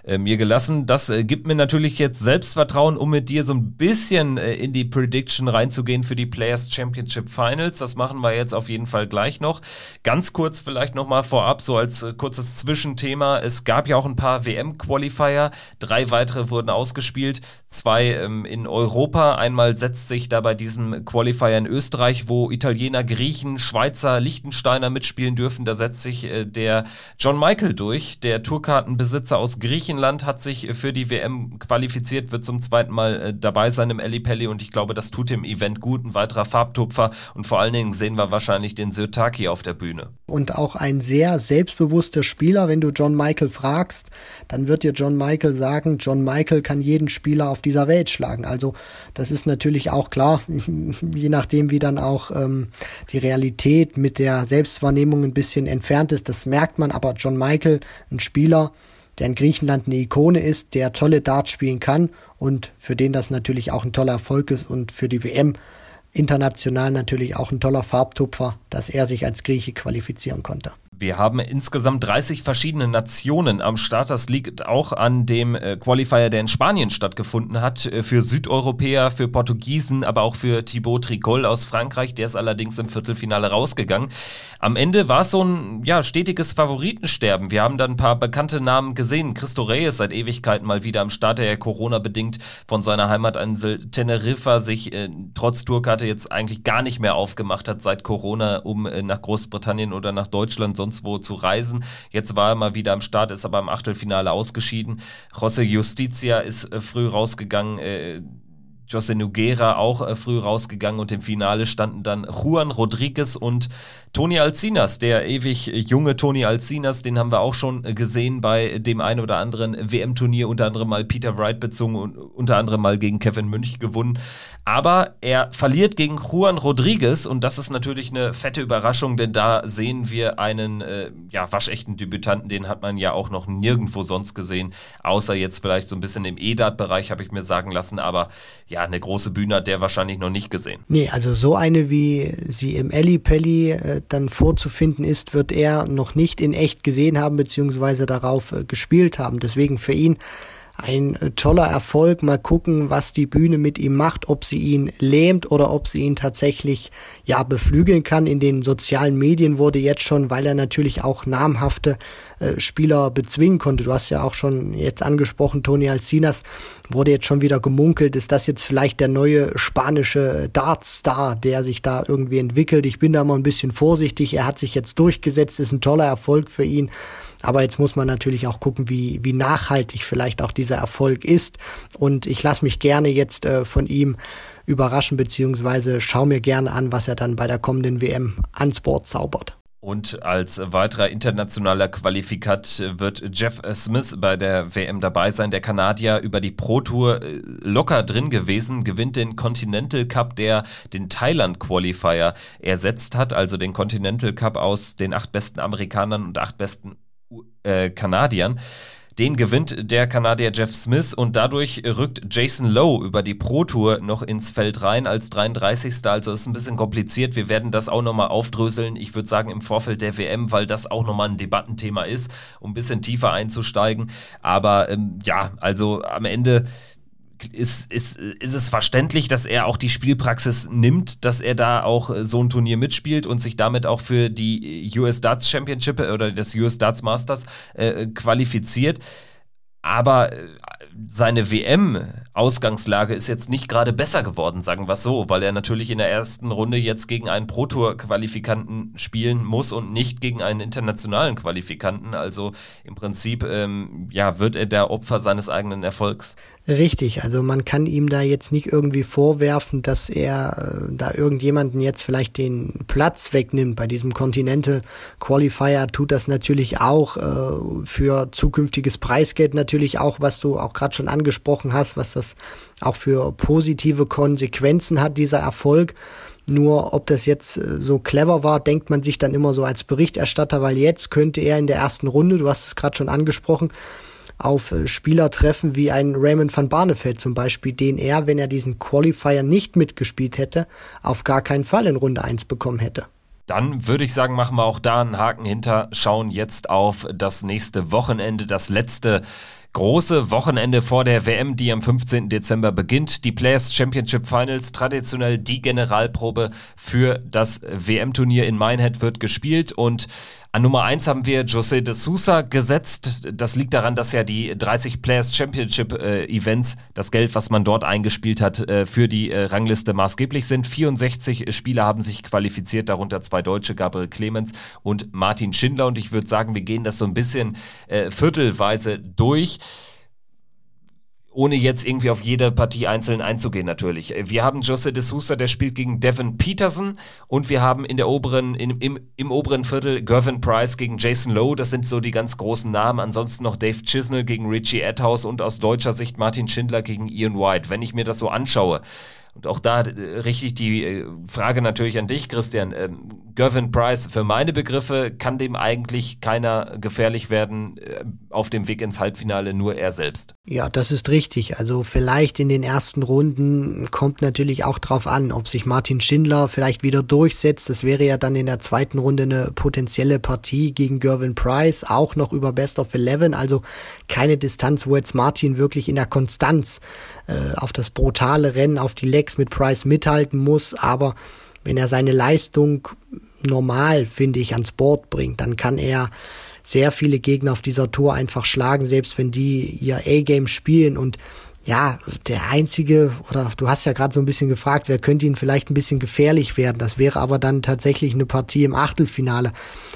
äh, mir gelassen. Das äh, gibt mir natürlich jetzt Selbstvertrauen, um mit dir so ein bisschen äh, in die Prediction reinzugehen für die Players Championship Finals. Das machen wir jetzt auf jeden Fall gleich noch. Ganz kurz vielleicht nochmal vorab, so als äh, kurzes Zwischenthema. Es gab ja auch ein paar WM-Qualifier. Drei weitere wurden ausgespielt. zwei ähm, in Europa. Einmal setzt sich da bei diesem Qualifier in Österreich, wo Italiener, Griechen, Schweizer, Liechtensteiner mitspielen dürfen. Da setzt sich äh, der John Michael durch. Der Tourkartenbesitzer aus Griechenland hat sich für die WM qualifiziert, wird zum zweiten Mal äh, dabei sein im Pelli und ich glaube, das tut dem Event gut. Ein weiterer Farbtupfer und vor allen Dingen sehen wir wahrscheinlich den Sirtaki auf der Bühne. Und auch ein sehr selbstbewusster Spieler. Wenn du John Michael fragst, dann wird dir John Michael sagen, John Michael kann jeden Spieler auf dieser Welt schlagen. Also das ist natürlich auch klar, je nachdem, wie dann auch ähm, die Realität mit der Selbstwahrnehmung ein bisschen entfernt ist. Das merkt man, aber John Michael, ein Spieler, der in Griechenland eine Ikone ist, der tolle Darts spielen kann und für den das natürlich auch ein toller Erfolg ist und für die WM international natürlich auch ein toller Farbtupfer, dass er sich als Grieche qualifizieren konnte. Wir haben insgesamt 30 verschiedene Nationen am Start. Das liegt auch an dem äh, Qualifier, der in Spanien stattgefunden hat. Äh, für Südeuropäer, für Portugiesen, aber auch für Thibaut Tricol aus Frankreich. Der ist allerdings im Viertelfinale rausgegangen. Am Ende war es so ein ja, stetiges Favoritensterben. Wir haben dann ein paar bekannte Namen gesehen. Christo Reyes seit Ewigkeiten mal wieder am Start, der ja Corona-bedingt von seiner Heimatinsel Teneriffa sich äh, trotz Tourkarte jetzt eigentlich gar nicht mehr aufgemacht hat seit Corona, um äh, nach Großbritannien oder nach Deutschland sonst wo zu reisen. Jetzt war er mal wieder am Start, ist aber im Achtelfinale ausgeschieden. José Justicia ist äh, früh rausgegangen. Äh, José Noguera auch äh, früh rausgegangen und im Finale standen dann Juan Rodriguez und Toni Alcinas, der ewig junge Toni Alcinas, den haben wir auch schon gesehen bei dem einen oder anderen WM-Turnier, unter anderem mal Peter Wright bezogen und unter anderem mal gegen Kevin Münch gewonnen. Aber er verliert gegen Juan Rodriguez und das ist natürlich eine fette Überraschung, denn da sehen wir einen äh, ja, waschechten Debütanten, den hat man ja auch noch nirgendwo sonst gesehen, außer jetzt vielleicht so ein bisschen im EDAT-Bereich, habe ich mir sagen lassen, aber ja, eine große Bühne hat der wahrscheinlich noch nicht gesehen. Nee, also so eine, wie sie im Elli Pelli äh, dann vorzufinden ist, wird er noch nicht in echt gesehen haben, beziehungsweise darauf äh, gespielt haben. Deswegen für ihn ein äh, toller Erfolg. Mal gucken, was die Bühne mit ihm macht, ob sie ihn lähmt oder ob sie ihn tatsächlich ja beflügeln kann. In den sozialen Medien wurde jetzt schon, weil er natürlich auch namhafte äh, Spieler bezwingen konnte. Du hast ja auch schon jetzt angesprochen, Toni Alcinas wurde jetzt schon wieder gemunkelt. Ist das jetzt vielleicht der neue spanische Dartstar, der sich da irgendwie entwickelt? Ich bin da mal ein bisschen vorsichtig. Er hat sich jetzt durchgesetzt, ist ein toller Erfolg für ihn. Aber jetzt muss man natürlich auch gucken, wie, wie nachhaltig vielleicht auch dieser Erfolg ist. Und ich lasse mich gerne jetzt äh, von ihm überraschen, beziehungsweise schau mir gerne an, was er dann bei der kommenden WM ans Board zaubert. Und als weiterer internationaler Qualifikat wird Jeff Smith bei der WM dabei sein. Der Kanadier über die Pro Tour äh, locker drin gewesen, gewinnt den Continental Cup, der den Thailand Qualifier ersetzt hat, also den Continental Cup aus den acht besten Amerikanern und acht besten äh, Kanadiern. Den gewinnt der Kanadier Jeff Smith und dadurch rückt Jason Lowe über die Pro Tour noch ins Feld rein als 33. Also ist ein bisschen kompliziert. Wir werden das auch nochmal aufdröseln. Ich würde sagen im Vorfeld der WM, weil das auch nochmal ein Debattenthema ist, um ein bisschen tiefer einzusteigen. Aber ähm, ja, also am Ende ist, ist, ist es verständlich, dass er auch die Spielpraxis nimmt, dass er da auch äh, so ein Turnier mitspielt und sich damit auch für die US Darts Championship äh, oder das US Darts Masters äh, qualifiziert. Aber äh, seine WM-Ausgangslage ist jetzt nicht gerade besser geworden, sagen wir es so, weil er natürlich in der ersten Runde jetzt gegen einen Pro-Tour-Qualifikanten spielen muss und nicht gegen einen internationalen Qualifikanten. Also im Prinzip ähm, ja, wird er der Opfer seines eigenen Erfolgs. Richtig, also man kann ihm da jetzt nicht irgendwie vorwerfen, dass er äh, da irgendjemanden jetzt vielleicht den Platz wegnimmt. Bei diesem Continental Qualifier tut das natürlich auch äh, für zukünftiges Preisgeld natürlich auch, was du auch gerade schon angesprochen hast, was das auch für positive Konsequenzen hat, dieser Erfolg. Nur ob das jetzt äh, so clever war, denkt man sich dann immer so als Berichterstatter, weil jetzt könnte er in der ersten Runde, du hast es gerade schon angesprochen, auf Spieler treffen wie ein Raymond van Barneveld zum Beispiel, den er, wenn er diesen Qualifier nicht mitgespielt hätte, auf gar keinen Fall in Runde 1 bekommen hätte. Dann würde ich sagen, machen wir auch da einen Haken hinter, schauen jetzt auf das nächste Wochenende, das letzte große Wochenende vor der WM, die am 15. Dezember beginnt. Die Players Championship Finals, traditionell die Generalprobe für das WM-Turnier in Minehead wird gespielt und An Nummer 1 haben wir José de Sousa gesetzt. Das liegt daran, dass ja die 30 Players Championship äh, Events, das Geld, was man dort eingespielt hat, äh, für die äh, Rangliste maßgeblich sind. 64 Spieler haben sich qualifiziert, darunter zwei Deutsche, Gabriel Clemens und Martin Schindler. Und ich würde sagen, wir gehen das so ein bisschen äh, viertelweise durch ohne jetzt irgendwie auf jede Partie einzeln einzugehen natürlich. Wir haben Jose de Sousa, der spielt gegen Devin Peterson und wir haben in der oberen, in, im, im oberen Viertel Gervin Price gegen Jason Lowe. Das sind so die ganz großen Namen. Ansonsten noch Dave Chisnell gegen Richie Adhouse und aus deutscher Sicht Martin Schindler gegen Ian White. Wenn ich mir das so anschaue, und auch da äh, richte ich die äh, Frage natürlich an dich, Christian. Ähm, Gervin Price, für meine Begriffe kann dem eigentlich keiner gefährlich werden äh, auf dem Weg ins Halbfinale, nur er selbst. Ja, das ist richtig. Also vielleicht in den ersten Runden kommt natürlich auch drauf an, ob sich Martin Schindler vielleicht wieder durchsetzt. Das wäre ja dann in der zweiten Runde eine potenzielle Partie gegen Gervin Price, auch noch über Best of Eleven. Also keine Distanz, wo jetzt Martin wirklich in der Konstanz äh, auf das brutale Rennen, auf die Legs mit Price mithalten muss, aber wenn er seine Leistung normal, finde ich, ans Board bringt, dann kann er sehr viele Gegner auf dieser Tour einfach schlagen, selbst wenn die ihr A-Game spielen. Und ja, der einzige, oder du hast ja gerade so ein bisschen gefragt, wer könnte ihn vielleicht ein bisschen gefährlich werden. Das wäre aber dann tatsächlich eine Partie im Achtelfinale.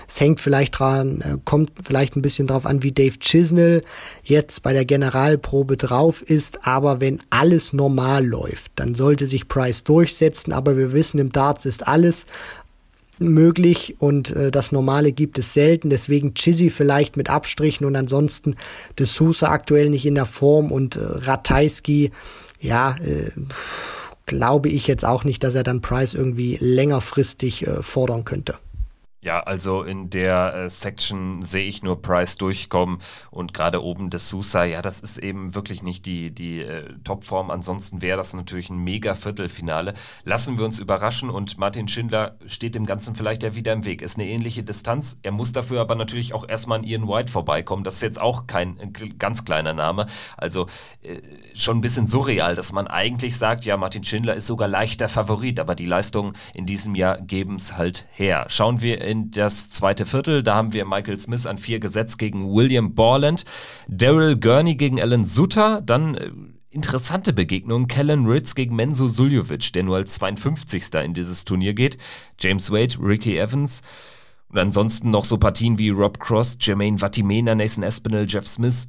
Es hängt vielleicht dran, äh, kommt vielleicht ein bisschen drauf an, wie Dave Chisnell jetzt bei der Generalprobe drauf ist. Aber wenn alles normal läuft, dann sollte sich Price durchsetzen. Aber wir wissen, im Darts ist alles möglich und äh, das Normale gibt es selten. Deswegen Chizzy vielleicht mit Abstrichen und ansonsten De Sousa aktuell nicht in der Form und äh, Ratajski, ja, äh, glaube ich jetzt auch nicht, dass er dann Price irgendwie längerfristig äh, fordern könnte. Ja, also in der äh, Section sehe ich nur Price durchkommen und gerade oben des Sousa, ja, das ist eben wirklich nicht die, die äh, Topform. Ansonsten wäre das natürlich ein mega Viertelfinale. Lassen wir uns überraschen und Martin Schindler steht dem Ganzen vielleicht ja wieder im Weg. Ist eine ähnliche Distanz. Er muss dafür aber natürlich auch erstmal an Ian White vorbeikommen. Das ist jetzt auch kein äh, ganz kleiner Name. Also äh, schon ein bisschen surreal, dass man eigentlich sagt, ja, Martin Schindler ist sogar leichter Favorit, aber die Leistungen in diesem Jahr geben es halt her. Schauen wir in das zweite Viertel. Da haben wir Michael Smith an vier gesetzt gegen William Borland, Daryl Gurney gegen Alan Sutter, dann äh, interessante Begegnung. Kellen Ritz gegen Menzo Suljovic, der nur als 52. in dieses Turnier geht. James Wade, Ricky Evans. Und ansonsten noch so Partien wie Rob Cross, Jermaine Vatimena, Nathan Espinel, Jeff Smith.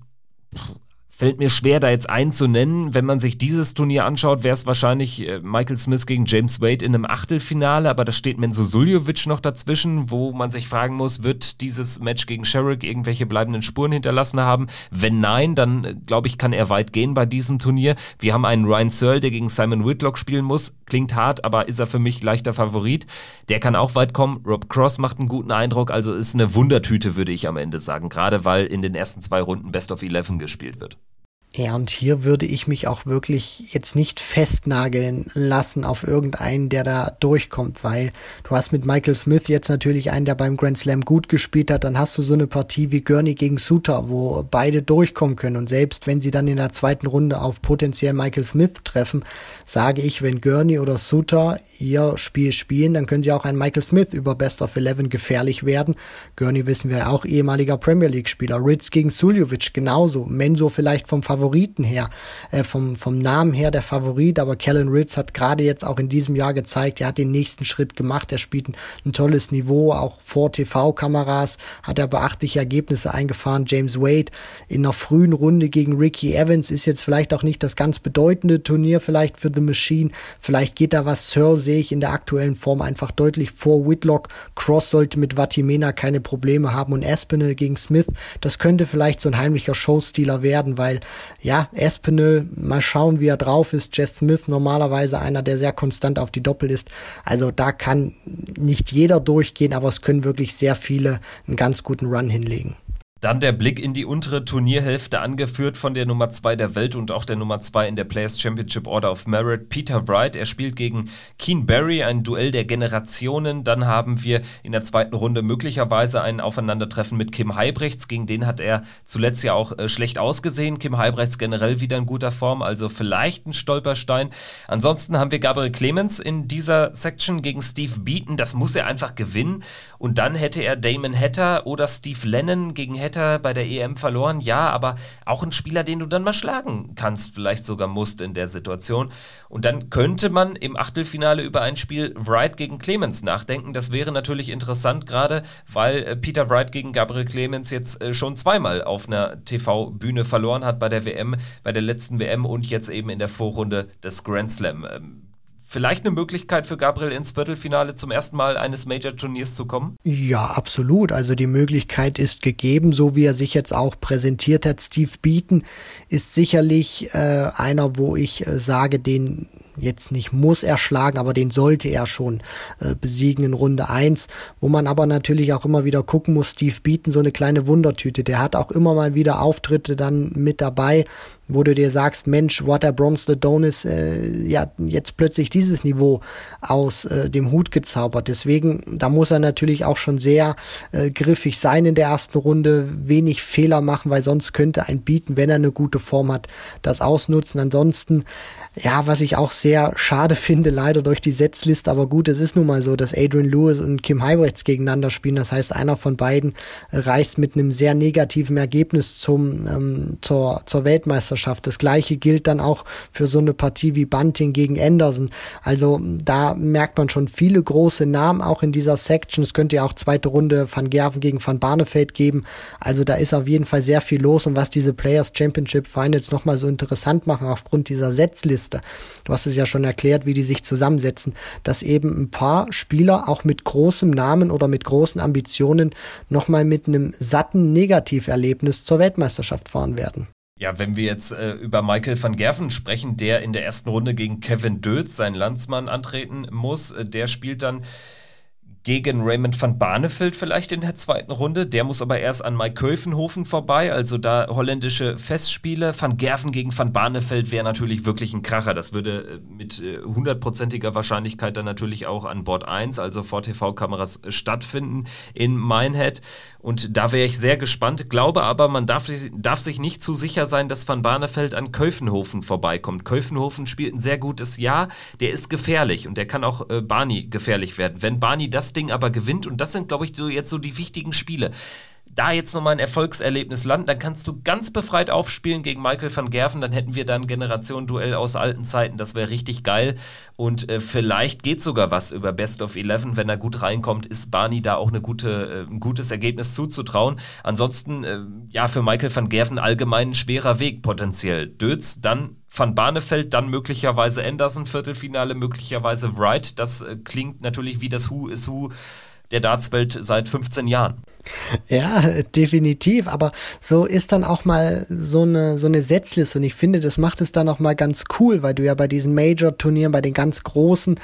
Puh, Fällt mir schwer, da jetzt einen zu nennen. Wenn man sich dieses Turnier anschaut, wäre es wahrscheinlich äh, Michael Smith gegen James Wade in einem Achtelfinale, aber da steht Menzo Suljovic noch dazwischen, wo man sich fragen muss, wird dieses Match gegen Sherrick irgendwelche bleibenden Spuren hinterlassen haben? Wenn nein, dann äh, glaube ich, kann er weit gehen bei diesem Turnier. Wir haben einen Ryan Searle, der gegen Simon Whitlock spielen muss. Klingt hart, aber ist er für mich leichter Favorit. Der kann auch weit kommen. Rob Cross macht einen guten Eindruck, also ist eine Wundertüte, würde ich am Ende sagen. Gerade weil in den ersten zwei Runden Best of Eleven gespielt wird. Ja, und hier würde ich mich auch wirklich jetzt nicht festnageln lassen auf irgendeinen, der da durchkommt, weil du hast mit Michael Smith jetzt natürlich einen, der beim Grand Slam gut gespielt hat, dann hast du so eine Partie wie Gurney gegen Suter, wo beide durchkommen können. Und selbst wenn sie dann in der zweiten Runde auf potenziell Michael Smith treffen, sage ich, wenn Gurney oder Suter ihr Spiel spielen, dann können sie auch ein Michael Smith über Best of Eleven gefährlich werden. Gurney wissen wir auch ehemaliger Premier League Spieler. Ritz gegen Suljovic genauso. Menso vielleicht vom Favoriten her, äh, vom, vom Namen her der Favorit, aber Kellen Ritz hat gerade jetzt auch in diesem Jahr gezeigt, er hat den nächsten Schritt gemacht. Er spielt ein, ein tolles Niveau, auch vor TV-Kameras hat er beachtliche Ergebnisse eingefahren. James Wade in einer frühen Runde gegen Ricky Evans ist jetzt vielleicht auch nicht das ganz bedeutende Turnier vielleicht für The Machine. Vielleicht geht da was. Searle sehe ich in der aktuellen Form einfach deutlich vor Whitlock. Cross sollte mit Vatimena keine Probleme haben und Espinel gegen Smith, das könnte vielleicht so ein heimlicher Showstealer werden, weil ja, Espinel, mal schauen, wie er drauf ist. Jeff Smith normalerweise einer, der sehr konstant auf die Doppel ist. Also da kann nicht jeder durchgehen, aber es können wirklich sehr viele einen ganz guten Run hinlegen. Dann der Blick in die untere Turnierhälfte, angeführt von der Nummer 2 der Welt und auch der Nummer 2 in der Players Championship Order of Merit, Peter Wright. Er spielt gegen Keen Barry, ein Duell der Generationen. Dann haben wir in der zweiten Runde möglicherweise ein Aufeinandertreffen mit Kim Heibrechts. Gegen den hat er zuletzt ja auch äh, schlecht ausgesehen. Kim Heibrechts generell wieder in guter Form, also vielleicht ein Stolperstein. Ansonsten haben wir Gabriel Clemens in dieser Section gegen Steve Beaton. Das muss er einfach gewinnen. Und dann hätte er Damon Hatter oder Steve Lennon gegen Hatter Elfmeter bei der EM verloren, ja, aber auch ein Spieler, den du dann mal schlagen kannst, vielleicht sogar musst in der Situation. Und dann könnte man im Achtelfinale über ein Spiel Wright gegen Clemens nachdenken. Das wäre natürlich interessant, gerade weil äh, Peter Wright gegen Gabriel Clemens jetzt äh, schon zweimal auf einer TV-Bühne verloren hat bei der WM, bei der letzten WM und jetzt eben in der Vorrunde des Grand Slam. Vielleicht eine Möglichkeit für Gabriel ins Viertelfinale zum ersten Mal eines Major-Turniers zu kommen? Ja, absolut. Also die Möglichkeit ist gegeben, so wie er sich jetzt auch präsentiert hat. Steve Beaton ist sicherlich äh, einer, wo ich äh, sage, den jetzt nicht muss er schlagen, aber den sollte er schon äh, besiegen in Runde eins, wo man aber natürlich auch immer wieder gucken muss, Steve Beaton, so eine kleine Wundertüte, der hat auch immer mal wieder Auftritte dann mit dabei, wo du dir sagst, Mensch, Water Bronze the Donis, äh, ja, jetzt plötzlich dieses Niveau aus äh, dem Hut gezaubert. Deswegen, da muss er natürlich auch schon sehr äh, griffig sein in der ersten Runde, wenig Fehler machen, weil sonst könnte ein Bieten, wenn er eine gute Form hat, das ausnutzen. Ansonsten, ja, was ich auch sehr schade finde, leider durch die Setzliste, aber gut, es ist nun mal so, dass Adrian Lewis und Kim Heibrechts gegeneinander spielen. Das heißt, einer von beiden reist mit einem sehr negativen Ergebnis zum, ähm, zur, zur Weltmeisterschaft Meisterschaft. Das gleiche gilt dann auch für so eine Partie wie Bunting gegen Anderson. Also da merkt man schon viele große Namen auch in dieser Section. Es könnte ja auch zweite Runde Van Gerven gegen Van Barneveld geben. Also da ist auf jeden Fall sehr viel los und was diese Players Championship Finals nochmal so interessant machen aufgrund dieser Setzliste. Du hast es ja schon erklärt, wie die sich zusammensetzen, dass eben ein paar Spieler auch mit großem Namen oder mit großen Ambitionen nochmal mit einem satten Negativerlebnis zur Weltmeisterschaft fahren werden. Ja, wenn wir jetzt äh, über Michael van Gerven sprechen, der in der ersten Runde gegen Kevin Dötz, seinen Landsmann, antreten muss, äh, der spielt dann gegen Raymond van Barneveld vielleicht in der zweiten Runde. Der muss aber erst an Mike Köfenhofen vorbei, also da holländische Festspiele. Van Gerven gegen van Barneveld wäre natürlich wirklich ein Kracher. Das würde äh, mit äh, hundertprozentiger Wahrscheinlichkeit dann natürlich auch an Bord 1, also vor TV-Kameras, stattfinden in Minehead. Und da wäre ich sehr gespannt. Glaube aber, man darf, darf sich nicht zu sicher sein, dass Van Barneveld an Köfenhofen vorbeikommt. Köfenhofen spielt ein sehr gutes Jahr. Der ist gefährlich und der kann auch äh, Barney gefährlich werden. Wenn Barney das Ding aber gewinnt, und das sind, glaube ich, so jetzt so die wichtigen Spiele da jetzt nochmal ein Erfolgserlebnis landen, dann kannst du ganz befreit aufspielen gegen Michael van Gerven, dann hätten wir dann Generation-Duell aus alten Zeiten, das wäre richtig geil und äh, vielleicht geht sogar was über Best of Eleven, wenn er gut reinkommt, ist Barney da auch eine gute, äh, ein gutes Ergebnis zuzutrauen. Ansonsten, äh, ja, für Michael van Gerven allgemein ein schwerer Weg potenziell. Dötz, dann Van Barneveld, dann möglicherweise Anderson, Viertelfinale, möglicherweise Wright, das äh, klingt natürlich wie das Who is Who der Dartswelt seit 15 Jahren. Ja, definitiv. Aber so ist dann auch mal so eine, so eine Setzliste. Und ich finde, das macht es dann auch mal ganz cool, weil du ja bei diesen Major-Turnieren, bei den ganz großen,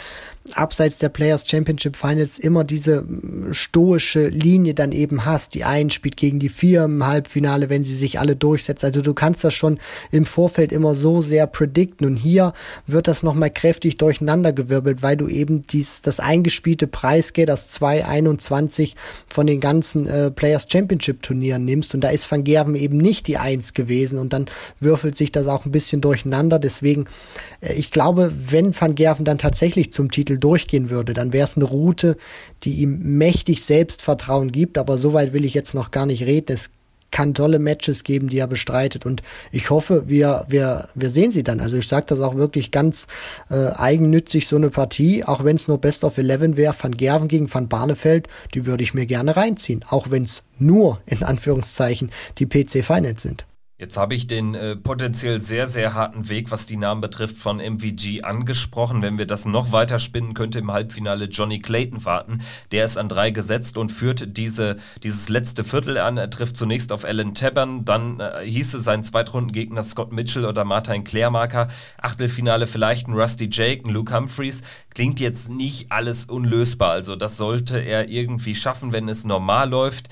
abseits der Players Championship Finals immer diese mm, stoische Linie dann eben hast. Die einen spielt gegen die vier im Halbfinale, wenn sie sich alle durchsetzen. Also du kannst das schon im Vorfeld immer so sehr predikten. Und hier wird das nochmal kräftig durcheinandergewirbelt, weil du eben dies, das eingespielte Preisgeld, das 221 von den ganzen äh, Players Championship Turnieren nimmst. Und da ist Van Gerven eben nicht die Eins gewesen. Und dann würfelt sich das auch ein bisschen durcheinander. Deswegen, äh, ich glaube, wenn Van Gerven dann tatsächlich zum Titel durchgehen würde, dann wäre es eine Route, die ihm mächtig Selbstvertrauen gibt. Aber soweit will ich jetzt noch gar nicht reden. Es kann tolle Matches geben, die er bestreitet. Und ich hoffe, wir, wir, wir sehen sie dann. Also ich sage das auch wirklich ganz äh, eigennützig, so eine Partie, auch wenn es nur Best of Eleven wäre, Van Gerven gegen Van Barneveld, die würde ich mir gerne reinziehen. Auch wenn es nur, in Anführungszeichen, die PC Finals sind. Jetzt habe ich den äh, potenziell sehr, sehr harten Weg, was die Namen betrifft, von MVG angesprochen. Wenn wir das noch weiter spinnen, könnte im Halbfinale Johnny Clayton warten. Der ist an drei gesetzt und führt diese, dieses letzte Viertel an. Er trifft zunächst auf Alan Tabern, dann äh, hieße sein Zweitrundengegner Scott Mitchell oder Martin Klärmarker. Achtelfinale vielleicht ein Rusty Jake, ein Luke Humphreys. Klingt jetzt nicht alles unlösbar. Also das sollte er irgendwie schaffen, wenn es normal läuft.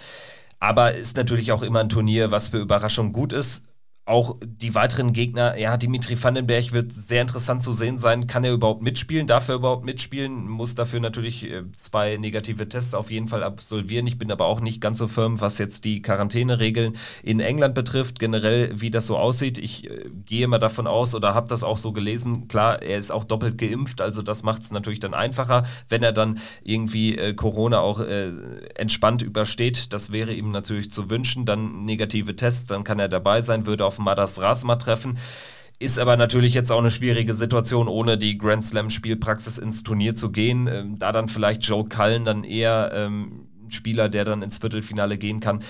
Aber ist natürlich auch immer ein Turnier, was für Überraschung gut ist auch die weiteren Gegner, ja, Dimitri Vandenberg wird sehr interessant zu sehen sein. Kann er überhaupt mitspielen? Darf er überhaupt mitspielen? Muss dafür natürlich äh, zwei negative Tests auf jeden Fall absolvieren. Ich bin aber auch nicht ganz so firm, was jetzt die Quarantäneregeln in England betrifft. Generell, wie das so aussieht. Ich äh, gehe mal davon aus oder habe das auch so gelesen. Klar, er ist auch doppelt geimpft, also das macht es natürlich dann einfacher, wenn er dann irgendwie äh, Corona auch äh, entspannt übersteht. Das wäre ihm natürlich zu wünschen. Dann negative Tests, dann kann er dabei sein, würde auf auf Madas Rasma treffen. Ist aber natürlich jetzt auch eine schwierige Situation, ohne die Grand Slam Spielpraxis ins Turnier zu gehen. Ähm, da dann vielleicht Joe Cullen dann eher ähm, ein Spieler, der dann ins Viertelfinale gehen kann.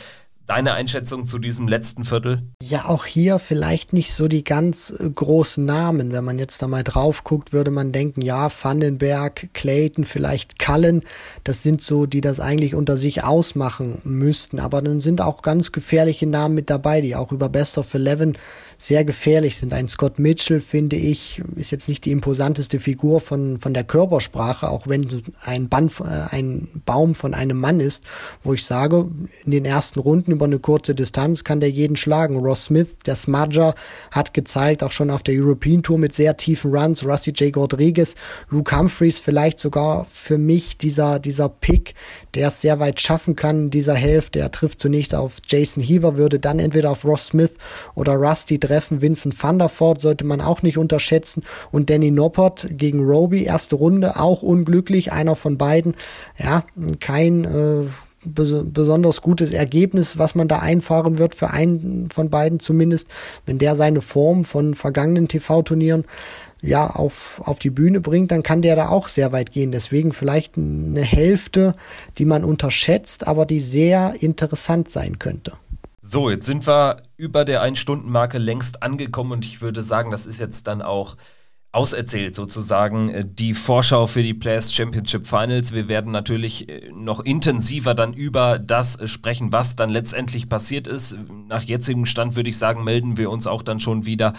Deine Einschätzung zu diesem letzten Viertel? Ja, auch hier vielleicht nicht so die ganz äh, großen Namen. Wenn man jetzt da mal drauf guckt, würde man denken, ja, Vandenberg, Clayton, vielleicht Cullen, das sind so, die das eigentlich unter sich ausmachen müssten. Aber dann sind auch ganz gefährliche Namen mit dabei, die auch über Best of Eleven sehr gefährlich sind. Ein Scott Mitchell, finde ich, ist jetzt nicht die imposanteste Figur von, von der Körpersprache, auch wenn ein, Band, äh, ein Baum von einem Mann ist, wo ich sage, in den ersten Runden über eine kurze Distanz kann der jeden schlagen. Ross Smith, der Smudger, hat gezeigt, auch schon auf der European Tour mit sehr tiefen Runs, Rusty J. Rodriguez, Luke Humphreys vielleicht sogar für mich dieser, dieser Pick, der es sehr weit schaffen kann in dieser Hälfte. Er trifft zunächst auf Jason Heaver, würde dann entweder auf Ross Smith oder Rusty treffen. Vincent van der Voort sollte man auch nicht unterschätzen. Und Danny Noppert gegen Roby, erste Runde, auch unglücklich, einer von beiden. Ja, kein äh, besonders gutes Ergebnis, was man da einfahren wird, für einen von beiden zumindest, wenn der seine Form von vergangenen TV-Turnieren ja, auf, auf die Bühne bringt, dann kann der da auch sehr weit gehen. Deswegen vielleicht eine Hälfte, die man unterschätzt, aber die sehr interessant sein könnte. So, jetzt sind wir über der Ein-Stunden-Marke längst angekommen und ich würde sagen, das ist jetzt dann auch auserzählt sozusagen äh, die Vorschau für die Players Championship Finals. Wir werden natürlich äh, noch intensiver dann über das äh, sprechen, was dann letztendlich passiert ist. Nach jetzigem Stand würde ich sagen, melden wir uns auch dann schon wieder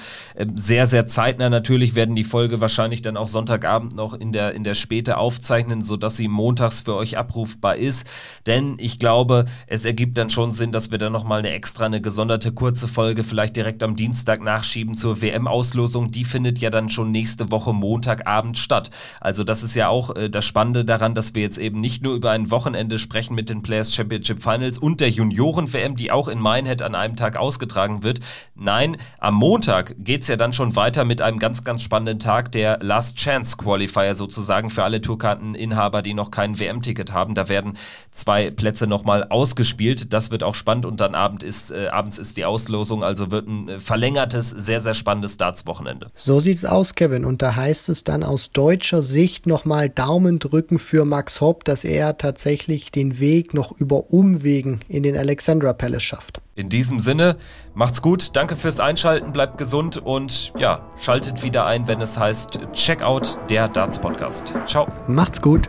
sehr, sehr zeitnah. Natürlich werden die Folge wahrscheinlich dann auch Sonntagabend noch in der, in der Späte aufzeichnen, sodass sie montags für euch abrufbar ist. Denn ich glaube, es ergibt dann schon Sinn, dass wir dann nochmal eine extra, eine gesonderte kurze Folge vielleicht direkt am Dienstag nachschieben zur WM-Auslosung. Die findet ja dann schon nächstes nächste Woche Montagabend statt. Also das ist ja auch äh, das Spannende daran, dass wir jetzt eben nicht nur über ein Wochenende sprechen mit den Players Championship Finals und der Junioren-WM, die auch in Minehead an einem Tag ausgetragen wird. Nein, am Montag geht es ja dann schon weiter mit einem ganz, ganz spannenden Tag, der Last Chance Qualifier sozusagen für alle Tourkarteninhaber, die noch kein WM-Ticket haben. Da werden zwei Plätze nochmal ausgespielt. Das wird auch spannend und dann Abend ist, äh, abends ist die Auslosung, also wird ein äh, verlängertes, sehr, sehr spannendes Darts-Wochenende. So sieht's aus, Kevin. Kevin. Und da heißt es dann aus deutscher Sicht nochmal Daumen drücken für Max Hopp, dass er tatsächlich den Weg noch über Umwegen in den Alexandra Palace schafft. In diesem Sinne, macht's gut, danke fürs Einschalten, bleibt gesund und ja, schaltet wieder ein, wenn es heißt Checkout der Darts Podcast. Ciao. Macht's gut.